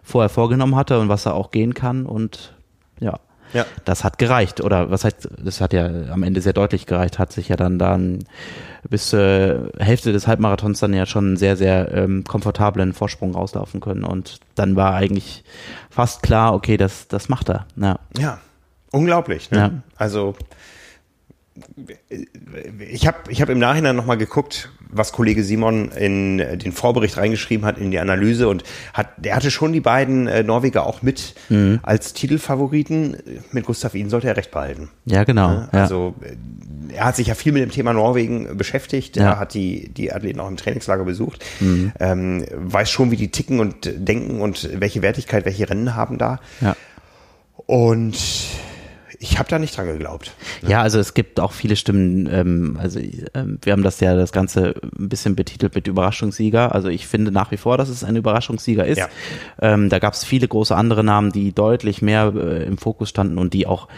vorher vorgenommen hatte und was er auch gehen kann und ja. Ja. Das hat gereicht. Oder was heißt, das hat ja am Ende sehr deutlich gereicht, hat sich ja dann dann bis zur Hälfte des Halbmarathons dann ja schon sehr, sehr ähm, komfortablen Vorsprung rauslaufen können. Und dann war eigentlich fast klar, okay, das, das macht er. Ja, ja unglaublich. Ne? Ja. Also ich habe ich hab im Nachhinein nochmal geguckt, was Kollege Simon in den Vorbericht reingeschrieben hat, in die Analyse und hat, der hatte schon die beiden äh, Norweger auch mit mhm. als Titelfavoriten. Mit Gustav Ihn sollte er recht behalten. Ja, genau. Ja, also ja. er hat sich ja viel mit dem Thema Norwegen beschäftigt. Ja. Er hat die, die Athleten auch im Trainingslager besucht. Mhm. Ähm, weiß schon, wie die ticken und denken und welche Wertigkeit welche Rennen haben da. Ja. Und ich habe da nicht dran geglaubt. Ne? Ja, also es gibt auch viele Stimmen. Ähm, also ähm, wir haben das ja das Ganze ein bisschen betitelt mit Überraschungssieger. Also ich finde nach wie vor, dass es ein Überraschungssieger ist. Ja. Ähm, da gab es viele große andere Namen, die deutlich mehr äh, im Fokus standen und die auch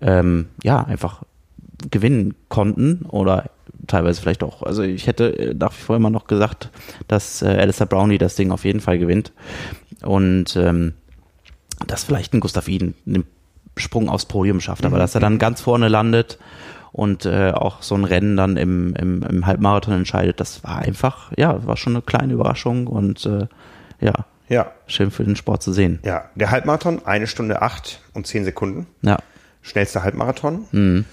ähm, ja einfach gewinnen konnten oder teilweise vielleicht auch. Also ich hätte äh, nach wie vor immer noch gesagt, dass äh, Alistair Brownie das Ding auf jeden Fall gewinnt und ähm, dass vielleicht ein Gustav Iden nimmt Sprung aufs Podium schafft, aber mhm. dass er dann ganz vorne landet und äh, auch so ein Rennen dann im, im, im Halbmarathon entscheidet, das war einfach, ja, war schon eine kleine Überraschung und äh, ja, ja, schön für den Sport zu sehen. Ja, der Halbmarathon, eine Stunde acht und zehn Sekunden. Ja. Schnellster Halbmarathon. Mhm.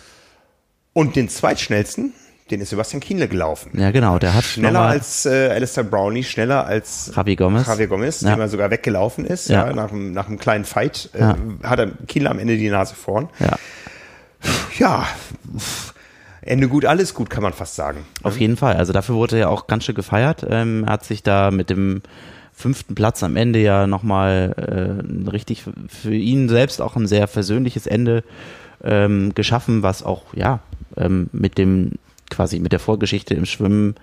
Und den zweitschnellsten, den ist Sebastian Kienle gelaufen. Ja, genau, der hat schneller als äh, Alistair Brownlee, schneller als Javi Gomez, Javi Gomez, ja. dem er sogar weggelaufen ist, ja, ja nach, einem, nach einem kleinen Fight äh, ja. hat er Kienle am Ende die Nase vorn. Ja. Ja. Ende gut, alles gut, kann man fast sagen. Auf jeden Fall. Also dafür wurde er ja auch ganz schön gefeiert. Ähm, er hat sich da mit dem fünften Platz am Ende ja nochmal äh, richtig für ihn selbst auch ein sehr versöhnliches Ende ähm, geschaffen, was auch ja ähm, mit dem quasi mit der Vorgeschichte im Schwimmen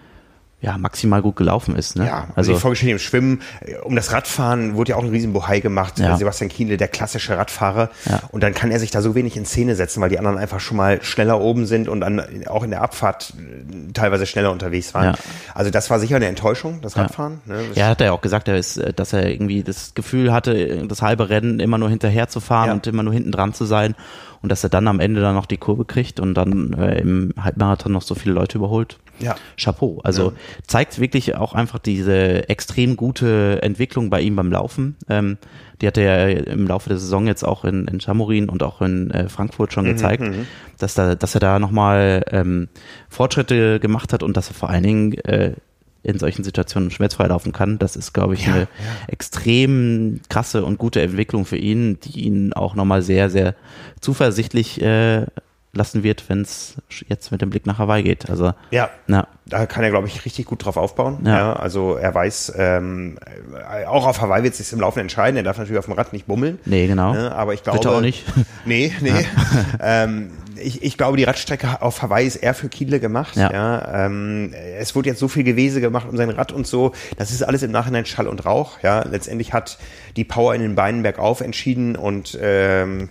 ja, maximal gut gelaufen ist. Ne? Ja, also die Vorgeschichte im Schwimmen, äh, um das Radfahren wurde ja auch ein riesen Bohai gemacht. Ja. Sebastian Kienle, der klassische Radfahrer. Ja. Und dann kann er sich da so wenig in Szene setzen, weil die anderen einfach schon mal schneller oben sind und dann auch in der Abfahrt äh, teilweise schneller unterwegs waren. Ja. Also das war sicher eine Enttäuschung, das Radfahren. Ne? Ja, hat er ja auch gesagt, er ist, äh, dass er irgendwie das Gefühl hatte, das halbe Rennen immer nur hinterher zu fahren und immer nur hinten dran zu sein und dass er dann am Ende dann noch die Kurve kriegt und dann äh, im Halbmarathon noch so viele Leute überholt. Ja. Chapeau. Also ja. zeigt wirklich auch einfach diese extrem gute Entwicklung bei ihm beim Laufen. Ähm, die hat er ja im Laufe der Saison jetzt auch in, in Chamorin und auch in äh, Frankfurt schon mhm, gezeigt, mhm. dass, da, dass er da nochmal ähm, Fortschritte gemacht hat und dass er vor allen Dingen äh, in solchen Situationen schmerzfrei laufen kann. Das ist, glaube ich, ja, eine ja. extrem krasse und gute Entwicklung für ihn, die ihn auch nochmal sehr, sehr zuversichtlich äh, lassen wird, wenn es jetzt mit dem Blick nach Hawaii geht. Also ja, ja. da kann er, glaube ich, richtig gut drauf aufbauen. Ja. ja also er weiß, ähm, auch auf Hawaii wird es sich im Laufen entscheiden. Er darf natürlich auf dem Rad nicht bummeln. Nee, genau. Ne? Aber ich glaube. Bitte auch nicht. Nee, nee. Ja. ähm, ich, ich glaube, die Radstrecke auf Hawaii ist eher für Kiele gemacht. Ja. ja ähm, es wurde jetzt so viel Gewese gemacht um sein Rad und so. Das ist alles im Nachhinein Schall und Rauch. Ja, letztendlich hat die Power in den Beinen bergauf entschieden und ähm,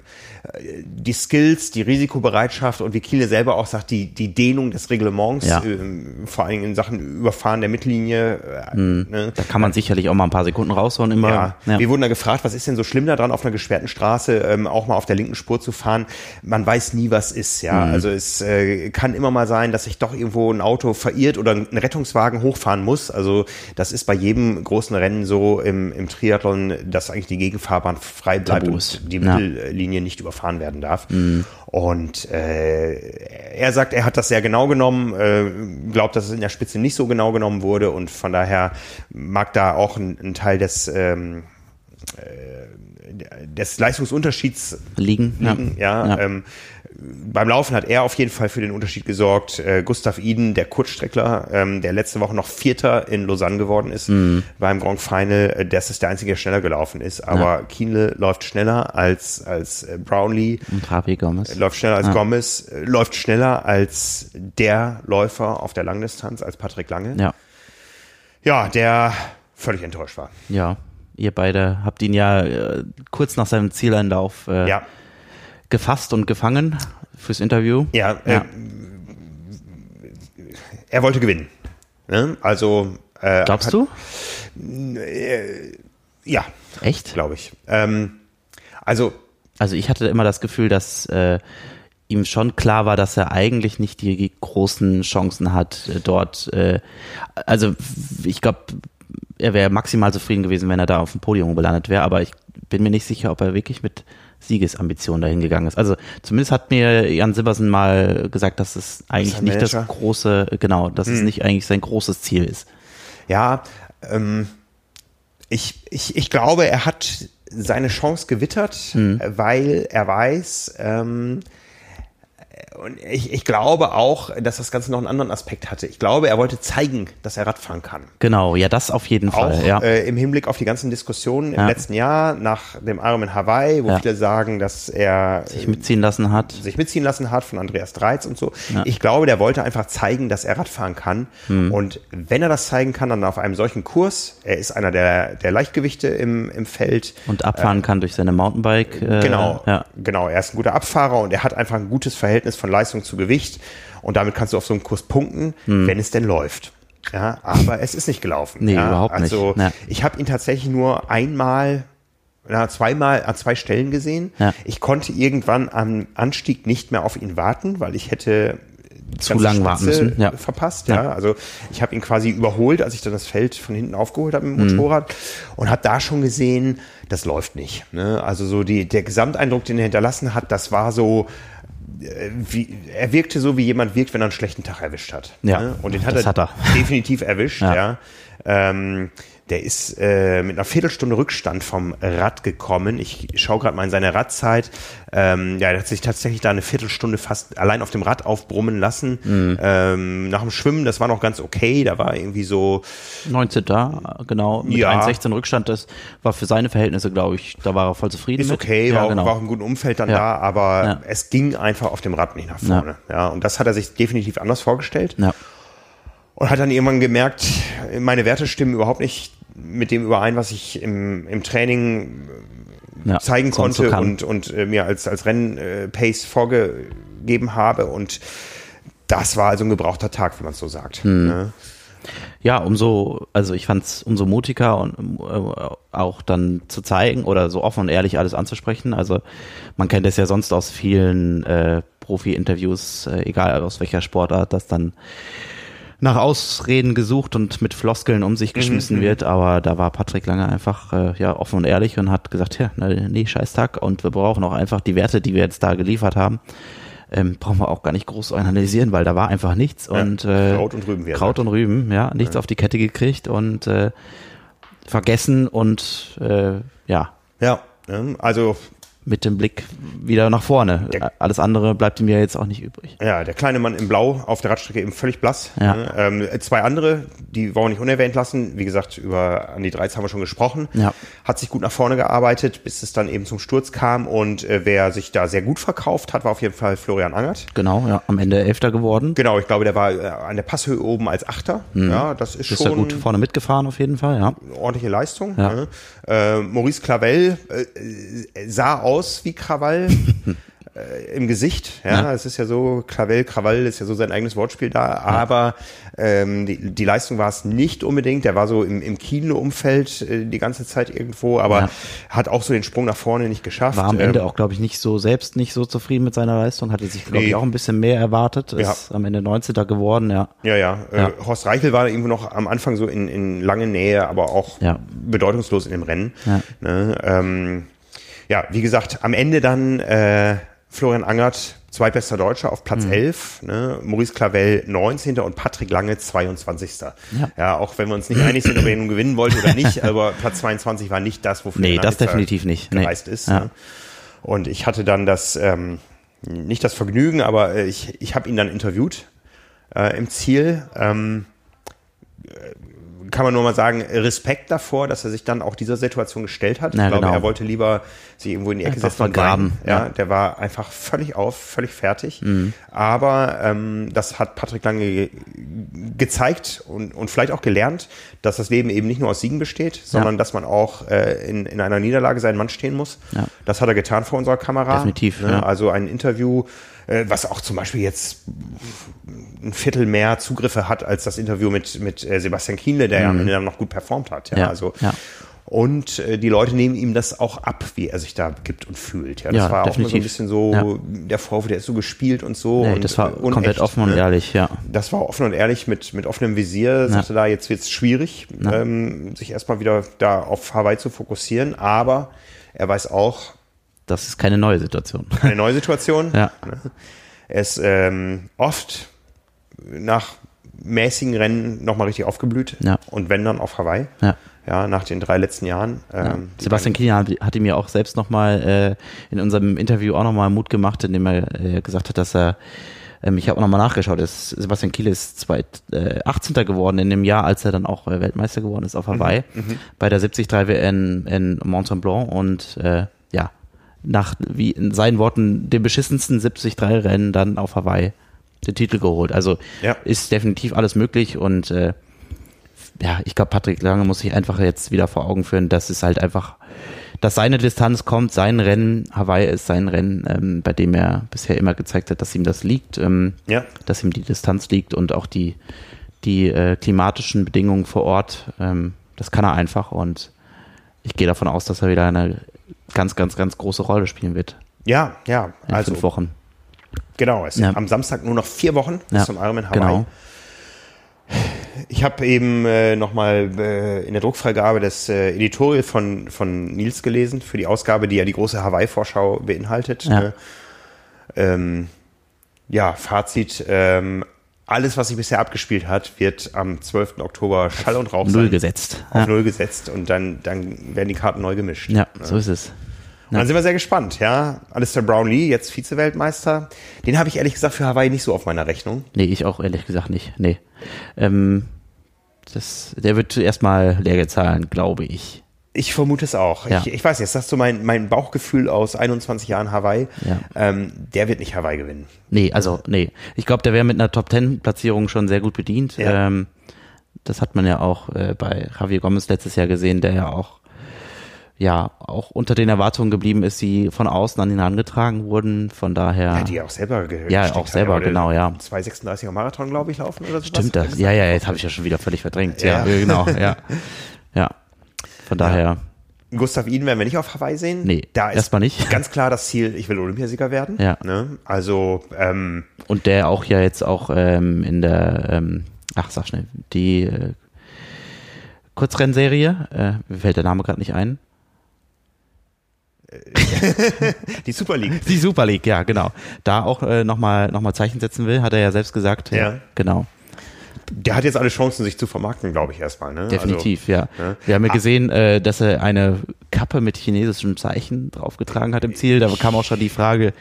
die Skills, die Risikobereitschaft und wie Kiele selber auch sagt, die, die Dehnung des Reglements, ja. äh, vor allem in Sachen Überfahren der Mittellinie. Äh, mhm. ne? Da kann man sicherlich auch mal ein paar Sekunden raushauen immer. Ja. ja. Wir wurden da gefragt, was ist denn so schlimm daran, auf einer gesperrten Straße ähm, auch mal auf der linken Spur zu fahren? Man weiß nie, was ist, ja. Mhm. Also es äh, kann immer mal sein, dass sich doch irgendwo ein Auto verirrt oder ein Rettungswagen hochfahren muss. Also das ist bei jedem großen Rennen so im, im Triathlon, dass eigentlich die Gegenfahrbahn frei bleibt Tabus. und die ja. Mittellinie nicht überfahren werden darf. Mhm. Und äh, er sagt, er hat das sehr genau genommen, äh, glaubt, dass es in der Spitze nicht so genau genommen wurde und von daher mag da auch ein, ein Teil des ähm, äh, des Leistungsunterschieds liegen. liegen ja. ja. Ähm, beim Laufen hat er auf jeden Fall für den Unterschied gesorgt. Äh, Gustav Iden, der Kurzstreckler, ähm, der letzte Woche noch Vierter in Lausanne geworden ist mhm. beim Grand Final, äh, das ist der einzige, der schneller gelaufen ist. Aber ja. Kienle läuft schneller als, als äh, Brownlee. Und Javi Gomez. Läuft schneller als ja. Gomez, äh, läuft schneller als der Läufer auf der Langdistanz, als Patrick Lange. Ja. Ja, der völlig enttäuscht war. Ja, ihr beide habt ihn ja äh, kurz nach seinem Zieleinlauf äh, ja. Gefasst und gefangen fürs Interview. Ja, ja. Äh, er wollte gewinnen. Ne? Also äh, glaubst hat, du? Äh, ja. Echt? Glaube ich. Ähm, also also ich hatte immer das Gefühl, dass äh, ihm schon klar war, dass er eigentlich nicht die großen Chancen hat äh, dort. Äh, also ich glaube, er wäre maximal zufrieden gewesen, wenn er da auf dem Podium gelandet wäre, aber ich bin mir nicht sicher, ob er wirklich mit Siegesambitionen dahin gegangen ist. Also zumindest hat mir Jan Sibbersen mal gesagt, dass es eigentlich das nicht das große, genau, dass hm. es nicht eigentlich sein großes Ziel ist. Ja, ähm, ich, ich, ich glaube, er hat seine Chance gewittert, hm. weil er weiß, ähm, und ich, ich glaube auch, dass das Ganze noch einen anderen Aspekt hatte. Ich glaube, er wollte zeigen, dass er Radfahren kann. Genau, ja, das auf jeden Fall. Auch ja. äh, im Hinblick auf die ganzen Diskussionen im ja. letzten Jahr nach dem Ironman Hawaii, wo ja. viele sagen, dass er sich mitziehen lassen hat. Sich mitziehen lassen hat von Andreas Dreiz und so. Ich glaube, der wollte einfach zeigen, dass er Radfahren kann. Hm. Und wenn er das zeigen kann, dann auf einem solchen Kurs, er ist einer der, der Leichtgewichte im, im Feld. Und abfahren äh, kann durch seine Mountainbike. Äh, genau, genau. Er ist ein guter Abfahrer und er hat einfach ein gutes Verhältnis von Leistung zu Gewicht und damit kannst du auf so einen Kurs punkten, hm. wenn es denn läuft. Ja, aber es ist nicht gelaufen. Nee, ja, überhaupt also, nicht. Ja. ich habe ihn tatsächlich nur einmal na, zweimal an zwei Stellen gesehen. Ja. Ich konnte irgendwann am Anstieg nicht mehr auf ihn warten, weil ich hätte zu lang warten müssen. Ja. verpasst. Ja. ja. Also ich habe ihn quasi überholt, als ich dann das Feld von hinten aufgeholt habe mit dem mhm. Motorrad mhm. und habe da schon gesehen, das läuft nicht. Ne? Also so die, der Gesamteindruck, den er hinterlassen hat, das war so, wie, er wirkte so, wie jemand wirkt, wenn er einen schlechten Tag erwischt hat. Ja, ne? und den hat er, hat er, definitiv erwischt. Ja. ja. Ähm, der ist äh, mit einer Viertelstunde Rückstand vom Rad gekommen. Ich schaue gerade mal in seine Radzeit. Ähm, ja, er hat sich tatsächlich da eine Viertelstunde fast allein auf dem Rad aufbrummen lassen. Mhm. Ähm, nach dem Schwimmen, das war noch ganz okay. Da war irgendwie so 19. genau, mit ja. 1,16 Rückstand. Das war für seine Verhältnisse, glaube ich, da war er voll zufrieden. Ist okay, mit. war, ja, genau. war auch im guten Umfeld dann ja. da, aber ja. es ging einfach auf dem Rad nicht nach vorne. Ja. und das hat er sich definitiv anders vorgestellt. Ja. Und hat dann irgendwann gemerkt, meine Werte stimmen überhaupt nicht mit dem überein, was ich im, im Training äh, ja, zeigen konnte und, und äh, mir als, als Rennpace vorgegeben habe. Und das war also ein gebrauchter Tag, wie man es so sagt. Hm. Ne? Ja, umso, also ich fand es umso mutiger und äh, auch dann zu zeigen oder so offen und ehrlich alles anzusprechen. Also man kennt es ja sonst aus vielen äh, Profi-Interviews, äh, egal aus welcher Sportart, dass dann nach Ausreden gesucht und mit Floskeln um sich geschmissen mhm. wird, aber da war Patrick Lange einfach äh, ja offen und ehrlich und hat gesagt, ja, nee, scheiß Tag und wir brauchen auch einfach die Werte, die wir jetzt da geliefert haben. Ähm, brauchen wir auch gar nicht groß analysieren, weil da war einfach nichts ja, und äh, Kraut und Rüben, Kraut und Rüben, ja, nichts ja. auf die Kette gekriegt und äh, vergessen und äh, ja. Ja, also mit dem Blick wieder nach vorne. Der, Alles andere bleibt ihm ja jetzt auch nicht übrig. Ja, der kleine Mann im Blau auf der Radstrecke eben völlig blass. Ja. Ne? Ähm, zwei andere, die wollen wir nicht unerwähnt lassen. Wie gesagt, über Andi Dreiz haben wir schon gesprochen. Ja. Hat sich gut nach vorne gearbeitet, bis es dann eben zum Sturz kam. Und äh, wer sich da sehr gut verkauft hat, war auf jeden Fall Florian Angert. Genau, ja, am Ende Elfter geworden. Genau, ich glaube, der war äh, an der Passhöhe oben als Achter. Mhm. Ja, das ist, ist schon. Ist ja gut vorne mitgefahren auf jeden Fall, ja. Ordentliche Leistung. Ja. Ne? Äh, Maurice Clavel äh, sah aus wie Krawall. äh, im Gesicht. Ja, ja, es ist ja so, Krawell, Krawall ist ja so sein eigenes Wortspiel da, ja. aber ähm, die, die Leistung war es nicht unbedingt. Der war so im, im Kino-Umfeld äh, die ganze Zeit irgendwo, aber ja. hat auch so den Sprung nach vorne nicht geschafft. War am Ende ähm, auch, glaube ich, nicht so selbst nicht so zufrieden mit seiner Leistung, hatte sich, glaube nee. ich, auch ein bisschen mehr erwartet. Ist am Ende 19. geworden, ja. Ja, ja. Äh, Horst Reichel war irgendwo noch am Anfang so in, in lange Nähe, aber auch bedeutungslos in dem Rennen. Ne? Ähm, ja, wie gesagt, am Ende dann äh, Florian Angert, zweitbester Deutscher auf Platz mhm. 11, ne? Maurice Clavel 19. und Patrick Lange 22. Ja. ja, auch wenn wir uns nicht einig sind, ob er nun gewinnen wollte oder nicht, aber Platz 22 war nicht das, wofür nee, er das definitiv nicht. gereist nee. ist. Ja. Ne? Und ich hatte dann das, ähm, nicht das Vergnügen, aber äh, ich, ich habe ihn dann interviewt äh, im Ziel. Ähm, kann man nur mal sagen, Respekt davor, dass er sich dann auch dieser Situation gestellt hat. Ja, ich glaube, genau. er wollte lieber sich irgendwo in die Ecke setzen und. Ja, ja, der war einfach völlig auf, völlig fertig. Mhm. Aber ähm, das hat Patrick Lange ge gezeigt und, und vielleicht auch gelernt, dass das Leben eben nicht nur aus Siegen besteht, sondern ja. dass man auch äh, in, in einer Niederlage seinen Mann stehen muss. Ja. Das hat er getan vor unserer Kamera. Definitiv. Ne? Also ein Interview was auch zum Beispiel jetzt ein Viertel mehr Zugriffe hat als das Interview mit, mit äh, Sebastian Kienle, der mhm. ja am Ende dann noch gut performt hat. Ja, ja also ja. Und äh, die Leute nehmen ihm das auch ab, wie er sich da gibt und fühlt. Ja, das ja, war definitiv. auch so ein bisschen so, ja. der Vorwurf, der ist so gespielt und so. Nee, und, das war unecht, komplett offen und ne? ehrlich, ja. Das war offen und ehrlich mit, mit offenem Visier. Sagte da, jetzt wird's schwierig, ähm, sich erstmal wieder da auf Hawaii zu fokussieren. Aber er weiß auch, das ist keine neue Situation. Keine neue Situation. ja. Er ist ähm, oft nach mäßigen Rennen nochmal richtig aufgeblüht. Ja. Und wenn dann auf Hawaii. Ja. Ja, nach den drei letzten Jahren. Ähm, ja. Sebastian Kilian hat ihm ja auch selbst nochmal äh, in unserem Interview auch nochmal Mut gemacht, indem er äh, gesagt hat, dass er ähm, ich habe auch nochmal nachgeschaut, ist, Sebastian Kiel ist zweit, äh, 18. geworden in dem Jahr, als er dann auch äh, Weltmeister geworden ist auf Hawaii, mhm, mhm. bei der 73 WN in Mont Blanc und äh, nach, wie in seinen Worten, dem beschissensten 73-Rennen dann auf Hawaii den Titel geholt. Also ja. ist definitiv alles möglich und äh, ja, ich glaube, Patrick Lange muss sich einfach jetzt wieder vor Augen führen, dass es halt einfach, dass seine Distanz kommt, sein Rennen, Hawaii ist sein Rennen, ähm, bei dem er bisher immer gezeigt hat, dass ihm das liegt, ähm, ja. dass ihm die Distanz liegt und auch die, die äh, klimatischen Bedingungen vor Ort, ähm, das kann er einfach und ich gehe davon aus, dass er wieder eine ganz, ganz, ganz große Rolle spielen wird. Ja, ja. In also fünf Wochen. Genau, es ja. sind am Samstag nur noch vier Wochen bis ja, zum Ironman Hawaii. Genau. Ich habe eben äh, nochmal äh, in der Druckfreigabe das äh, Editorial von, von Nils gelesen für die Ausgabe, die ja die große Hawaii-Vorschau beinhaltet. Ja, ne? ähm, ja Fazit. Ähm, alles, was sich bisher abgespielt hat, wird am 12. Oktober Schall und Rauch Null sein. gesetzt. Auf ja. Null gesetzt und dann, dann werden die Karten neu gemischt. Ja, so ist es. Ja. Dann sind wir sehr gespannt, ja. Alistair Brownlee, jetzt Vize-Weltmeister. Den habe ich ehrlich gesagt für Hawaii nicht so auf meiner Rechnung. Nee, ich auch ehrlich gesagt nicht. Nee. Ähm, das, der wird zuerst mal Lehrgeld zahlen, glaube ich. Ich vermute es auch. Ja. Ich, ich weiß jetzt, das ist so mein, mein Bauchgefühl aus 21 Jahren Hawaii. Ja. Ähm, der wird nicht Hawaii gewinnen. Nee, also nee. Ich glaube, der wäre mit einer Top-10-Platzierung schon sehr gut bedient. Ja. Ähm, das hat man ja auch äh, bei Javier Gomez letztes Jahr gesehen, der ja auch ja auch unter den Erwartungen geblieben ist, die von außen an ihn herangetragen wurden. Von daher. Ja, die auch selber Ja, auch selber, genau, ja. 2,36er Marathon, glaube ich, laufen oder so. Stimmt das? Ja, ja, jetzt habe ich ja schon wieder völlig verdrängt. Ja, ja genau, ja. Ja. Von daher. Gustav Iden werden wir nicht auf Hawaii sehen. Nee, da ist erstmal nicht. ganz klar das Ziel, ich will Olympiasieger werden. Ja. Ne? Also, ähm, Und der auch ja jetzt auch ähm, in der, ähm, ach sag schnell, die äh, Kurzrennserie, äh, mir fällt der Name gerade nicht ein. die Super League. Die Super League, ja, genau. Da auch äh, nochmal noch mal Zeichen setzen will, hat er ja selbst gesagt. Ja. ja. Genau. Der hat jetzt alle Chancen, sich zu vermarkten, glaube ich, erstmal. Ne? Definitiv, also, ja. ja. Wir haben ja ah. gesehen, äh, dass er eine Kappe mit chinesischem Zeichen draufgetragen hat im Ziel. Da kam auch schon die Frage,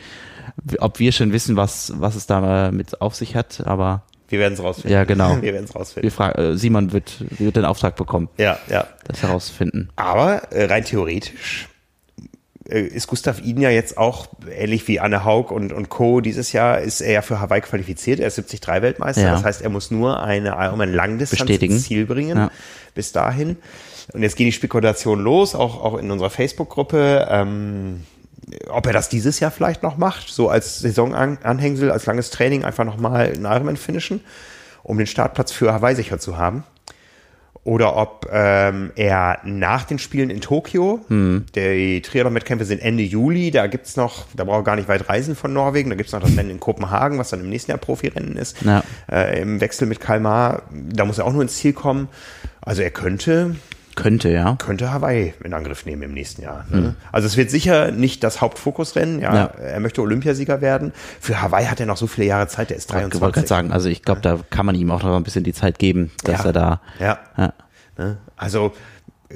ob wir schon wissen, was, was es da mit auf sich hat, aber. Wir werden es rausfinden. Ja, genau. Wir werden es rausfinden. Wir äh, Simon wird, wird den Auftrag bekommen. Ja, ja. Das herausfinden. Aber äh, rein theoretisch ist Gustav Iden ja jetzt auch, ähnlich wie Anne Haug und, und Co. dieses Jahr, ist er ja für Hawaii qualifiziert. Er ist 73 Weltmeister. Ja. Das heißt, er muss nur eine Ironman Langdistanz ins Ziel bringen. Ja. Bis dahin. Und jetzt gehen die Spekulationen los, auch, auch in unserer Facebook-Gruppe. Ähm, ob er das dieses Jahr vielleicht noch macht, so als Saisonanhängsel, als langes Training einfach nochmal einen Ironman finishen, um den Startplatz für Hawaii sicher zu haben oder ob ähm, er nach den Spielen in Tokio, hm. die Triathlon-Wettkämpfe sind Ende Juli, da gibt's noch, da braucht er gar nicht weit reisen von Norwegen, da gibt's noch das Rennen in Kopenhagen, was dann im nächsten Jahr Profirennen ist, ja. äh, im Wechsel mit Kalmar, da muss er auch nur ins Ziel kommen. Also er könnte könnte, ja. Könnte Hawaii in Angriff nehmen im nächsten Jahr. Ne? Mhm. Also es wird sicher nicht das Hauptfokusrennen. Ja. ja. Er möchte Olympiasieger werden. Für Hawaii hat er noch so viele Jahre Zeit. Der ist 23. Ich wollte gerade sagen, also ich glaube, da kann man ihm auch noch ein bisschen die Zeit geben, dass ja. er da. Ja. ja. Ne? Also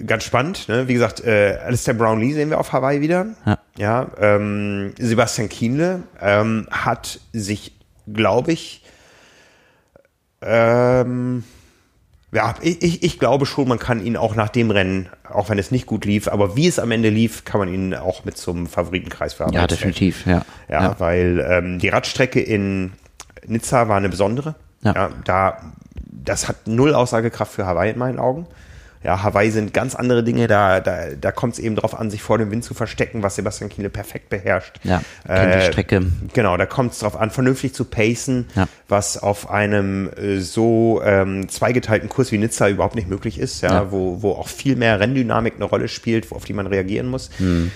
ganz spannend. Ne? Wie gesagt, äh, Alistair Brownlee sehen wir auf Hawaii wieder. Ja. ja ähm, Sebastian Kienle ähm, hat sich, glaube ich, ähm, ja, ich, ich glaube schon, man kann ihn auch nach dem Rennen, auch wenn es nicht gut lief, aber wie es am Ende lief, kann man ihn auch mit zum Favoritenkreis verarbeiten. Ja, definitiv, ja. Ja, ja. weil ähm, die Radstrecke in Nizza war eine besondere. Ja. ja. Da, das hat null Aussagekraft für Hawaii in meinen Augen ja, Hawaii sind ganz andere Dinge, da, da, da kommt es eben darauf an, sich vor dem Wind zu verstecken, was Sebastian Kienle perfekt beherrscht. Ja, kennt äh, die Strecke. Genau, da kommt es darauf an, vernünftig zu pacen, ja. was auf einem äh, so ähm, zweigeteilten Kurs wie Nizza überhaupt nicht möglich ist, ja, ja, Wo, wo auch viel mehr Renndynamik eine Rolle spielt, auf die man reagieren muss. Hm.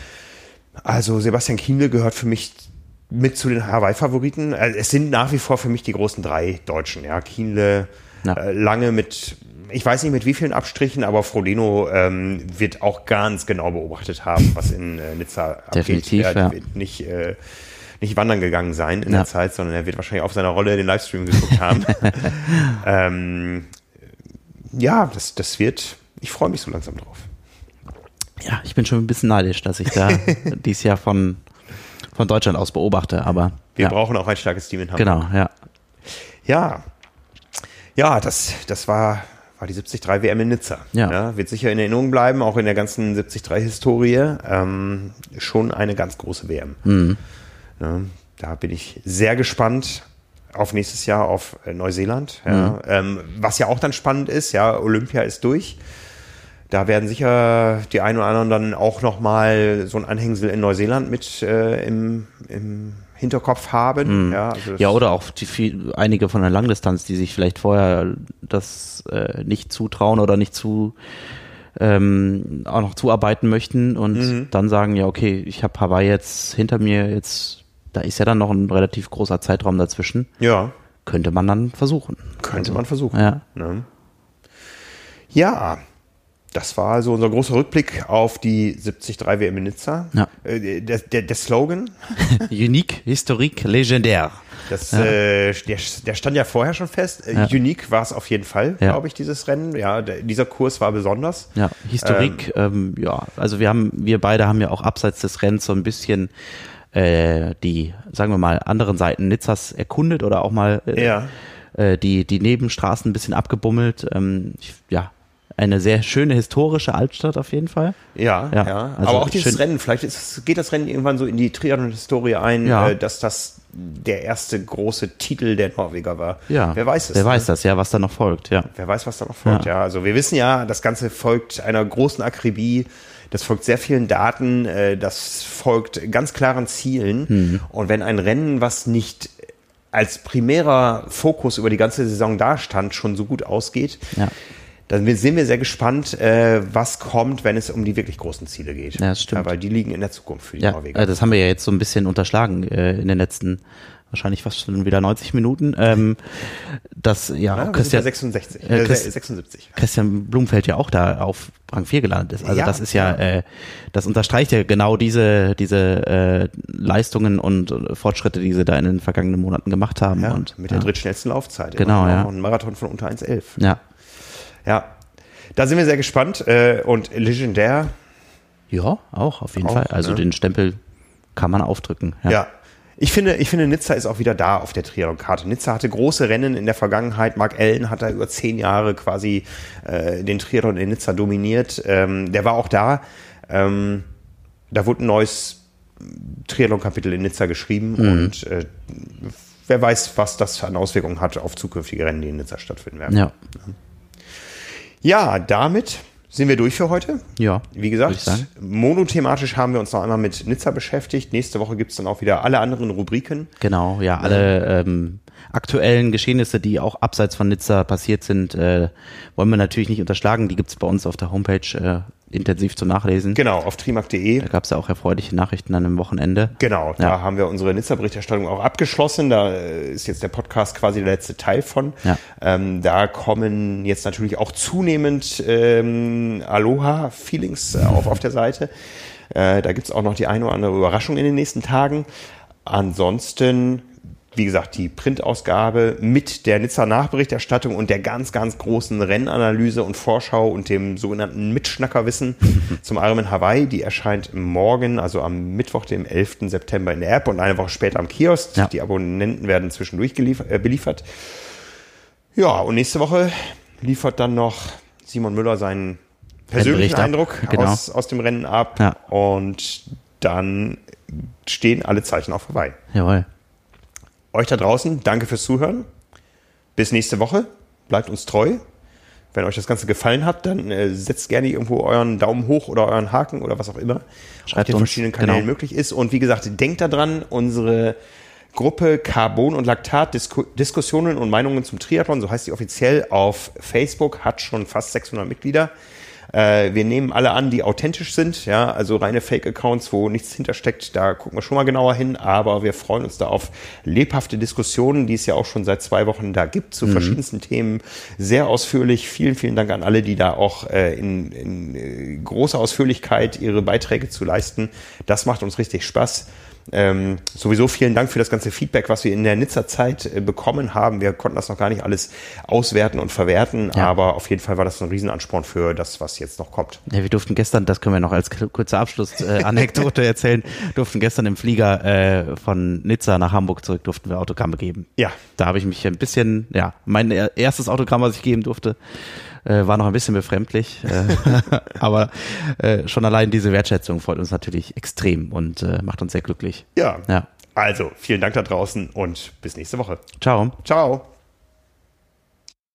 Also Sebastian Kienle gehört für mich mit zu den Hawaii-Favoriten. Also es sind nach wie vor für mich die großen drei Deutschen, ja, Kienle, ja. Äh, lange mit ich weiß nicht mit wie vielen Abstrichen, aber Frodeno ähm, wird auch ganz genau beobachtet haben, was in äh, Nizza Definitiv, abgeht. Er ja. wird nicht, äh, nicht wandern gegangen sein in ja. der Zeit, sondern er wird wahrscheinlich auf seiner Rolle den Livestream geguckt haben. ähm, ja, das, das wird, ich freue mich so langsam drauf. Ja, ich bin schon ein bisschen neidisch, dass ich da dieses Jahr von, von Deutschland aus beobachte, aber. Wir ja. brauchen auch ein starkes Team in Hamburg. Genau, ja. Ja. Ja, das, das war war die 73 WM in Nizza. Ja. ja. Wird sicher in Erinnerung bleiben, auch in der ganzen 73-Historie. Ähm, schon eine ganz große WM. Mhm. Ja, da bin ich sehr gespannt auf nächstes Jahr auf äh, Neuseeland. Ja. Mhm. Ähm, was ja auch dann spannend ist, ja, Olympia ist durch. Da werden sicher die einen oder anderen dann auch nochmal so ein Anhängsel in Neuseeland mit äh, im, im Hinterkopf haben. Mhm. Ja, also ja, oder auch die, viel, einige von der Langdistanz, die sich vielleicht vorher das äh, nicht zutrauen oder nicht zu ähm, auch noch zuarbeiten möchten und mhm. dann sagen, ja, okay, ich habe Hawaii jetzt hinter mir, jetzt, da ist ja dann noch ein relativ großer Zeitraum dazwischen. Ja. Könnte man dann versuchen. Könnte also, man versuchen. Ja. Ne? Ja, das war also unser großer Rückblick auf die 73 WM in Nizza. Ja. Äh, der, der, der Slogan. Unique, historique, légendaire. Das, ja. äh, der, der, stand ja vorher schon fest. Äh, ja. Unique war es auf jeden Fall, glaube ich, dieses Rennen. Ja, der, dieser Kurs war besonders. Ja, Historik, ähm, ähm, ja, also wir haben, wir beide haben ja auch abseits des Rennens so ein bisschen äh, die, sagen wir mal, anderen Seiten Nizzas erkundet oder auch mal äh, ja. äh, die, die Nebenstraßen ein bisschen abgebummelt. Ähm, ich, ja, eine sehr schöne historische Altstadt auf jeden Fall. Ja, ja. ja. Also aber auch dieses. Rennen, vielleicht ist, geht das Rennen irgendwann so in die Triathlon-Historie ein, ja. äh, dass das der erste große Titel der Norweger war. Ja. Wer weiß es? Wer ne? weiß das, ja, was da noch folgt, ja. Wer weiß, was da noch folgt, ja. ja. Also wir wissen ja, das Ganze folgt einer großen Akribie. Das folgt sehr vielen Daten, äh, das folgt ganz klaren Zielen. Mhm. Und wenn ein Rennen, was nicht als primärer Fokus über die ganze Saison dastand, schon so gut ausgeht, ja dann sind wir sehr gespannt, äh, was kommt, wenn es um die wirklich großen Ziele geht. Ja, das stimmt. Ja, weil die liegen in der Zukunft für die ja, Norweger. Äh, das haben wir ja jetzt so ein bisschen unterschlagen äh, in den letzten wahrscheinlich fast schon wieder 90 Minuten. Ähm, das ja, ja Christian 66, äh, Christ, 76. Christian Blumfeld ja auch da auf Rang 4 gelandet ist. Also ja, das ist ja, ja, äh, das unterstreicht ja genau diese diese äh, Leistungen und Fortschritte, die sie da in den vergangenen Monaten gemacht haben. Ja, und mit der drittschnellsten Laufzeit. Genau, ja. Ein Marathon von unter 1,11. Ja. Ja, da sind wir sehr gespannt. Äh, und legendär. Ja, auch auf jeden auch, Fall. Also ne? den Stempel kann man aufdrücken. Ja. ja. Ich finde, ich finde, Nizza ist auch wieder da auf der Triathlon-Karte. Nizza hatte große Rennen in der Vergangenheit. Mark Allen hat da über zehn Jahre quasi äh, den Triathlon in Nizza dominiert. Ähm, der war auch da. Ähm, da wurde ein neues Triathlon-Kapitel in Nizza geschrieben mhm. und äh, wer weiß, was das an Auswirkungen hat auf zukünftige Rennen, die in Nizza stattfinden werden. Ja. Ja, damit sind wir durch für heute. Ja. Wie gesagt, monothematisch haben wir uns noch einmal mit Nizza beschäftigt. Nächste Woche gibt es dann auch wieder alle anderen Rubriken. Genau, ja, alle ähm, aktuellen Geschehnisse, die auch abseits von Nizza passiert sind, äh, wollen wir natürlich nicht unterschlagen. Die gibt es bei uns auf der Homepage äh, intensiv zu nachlesen. Genau, auf trimark.de. Da gab es ja auch erfreuliche Nachrichten dann am Wochenende. Genau, da ja. haben wir unsere Nizza-Berichterstattung auch abgeschlossen. Da äh, ist jetzt der Podcast quasi der letzte Teil von. Ja. Ähm, da kommen jetzt natürlich auch zunehmend ähm, Aloha-Feelings äh, auf, auf der Seite. Äh, da gibt es auch noch die eine oder andere Überraschung in den nächsten Tagen. Ansonsten wie gesagt, die Printausgabe mit der Nizza-Nachberichterstattung und der ganz, ganz großen Rennanalyse und Vorschau und dem sogenannten Mitschnackerwissen zum Ironman Hawaii. Die erscheint morgen, also am Mittwoch, dem 11. September in der App und eine Woche später am Kiosk. Ja. Die Abonnenten werden zwischendurch äh, beliefert. Ja, und nächste Woche liefert dann noch Simon Müller seinen persönlichen Eindruck genau. aus, aus dem Rennen ab. Ja. Und dann stehen alle Zeichen auf Hawaii. Jawohl. Euch da draußen, danke fürs Zuhören. Bis nächste Woche. Bleibt uns treu. Wenn euch das Ganze gefallen hat, dann äh, setzt gerne irgendwo euren Daumen hoch oder euren Haken oder was auch immer Schreibt auf den verschiedenen Kanälen genau. möglich ist. Und wie gesagt, denkt daran, unsere Gruppe Carbon und Laktat Disku Diskussionen und Meinungen zum Triathlon, so heißt sie offiziell auf Facebook, hat schon fast 600 Mitglieder. Äh, wir nehmen alle an, die authentisch sind, ja, also reine Fake-Accounts, wo nichts hintersteckt, da gucken wir schon mal genauer hin, aber wir freuen uns da auf lebhafte Diskussionen, die es ja auch schon seit zwei Wochen da gibt, zu mhm. verschiedensten Themen, sehr ausführlich. Vielen, vielen Dank an alle, die da auch äh, in, in äh, großer Ausführlichkeit ihre Beiträge zu leisten. Das macht uns richtig Spaß. Ähm, sowieso vielen Dank für das ganze Feedback, was wir in der Nizza-Zeit äh, bekommen haben. Wir konnten das noch gar nicht alles auswerten und verwerten, ja. aber auf jeden Fall war das ein Riesenansporn für das, was jetzt noch kommt. Ja, wir durften gestern, das können wir noch als kurze Abschlussanekdote äh, erzählen, durften gestern im Flieger äh, von Nizza nach Hamburg zurück, durften wir Autogramme geben. Ja. Da habe ich mich ein bisschen, ja, mein erstes Autogramm, was ich geben durfte, äh, war noch ein bisschen befremdlich. Äh, aber äh, schon allein diese Wertschätzung freut uns natürlich extrem und äh, macht uns sehr glücklich. Ja. ja. Also, vielen Dank da draußen und bis nächste Woche. Ciao. Ciao.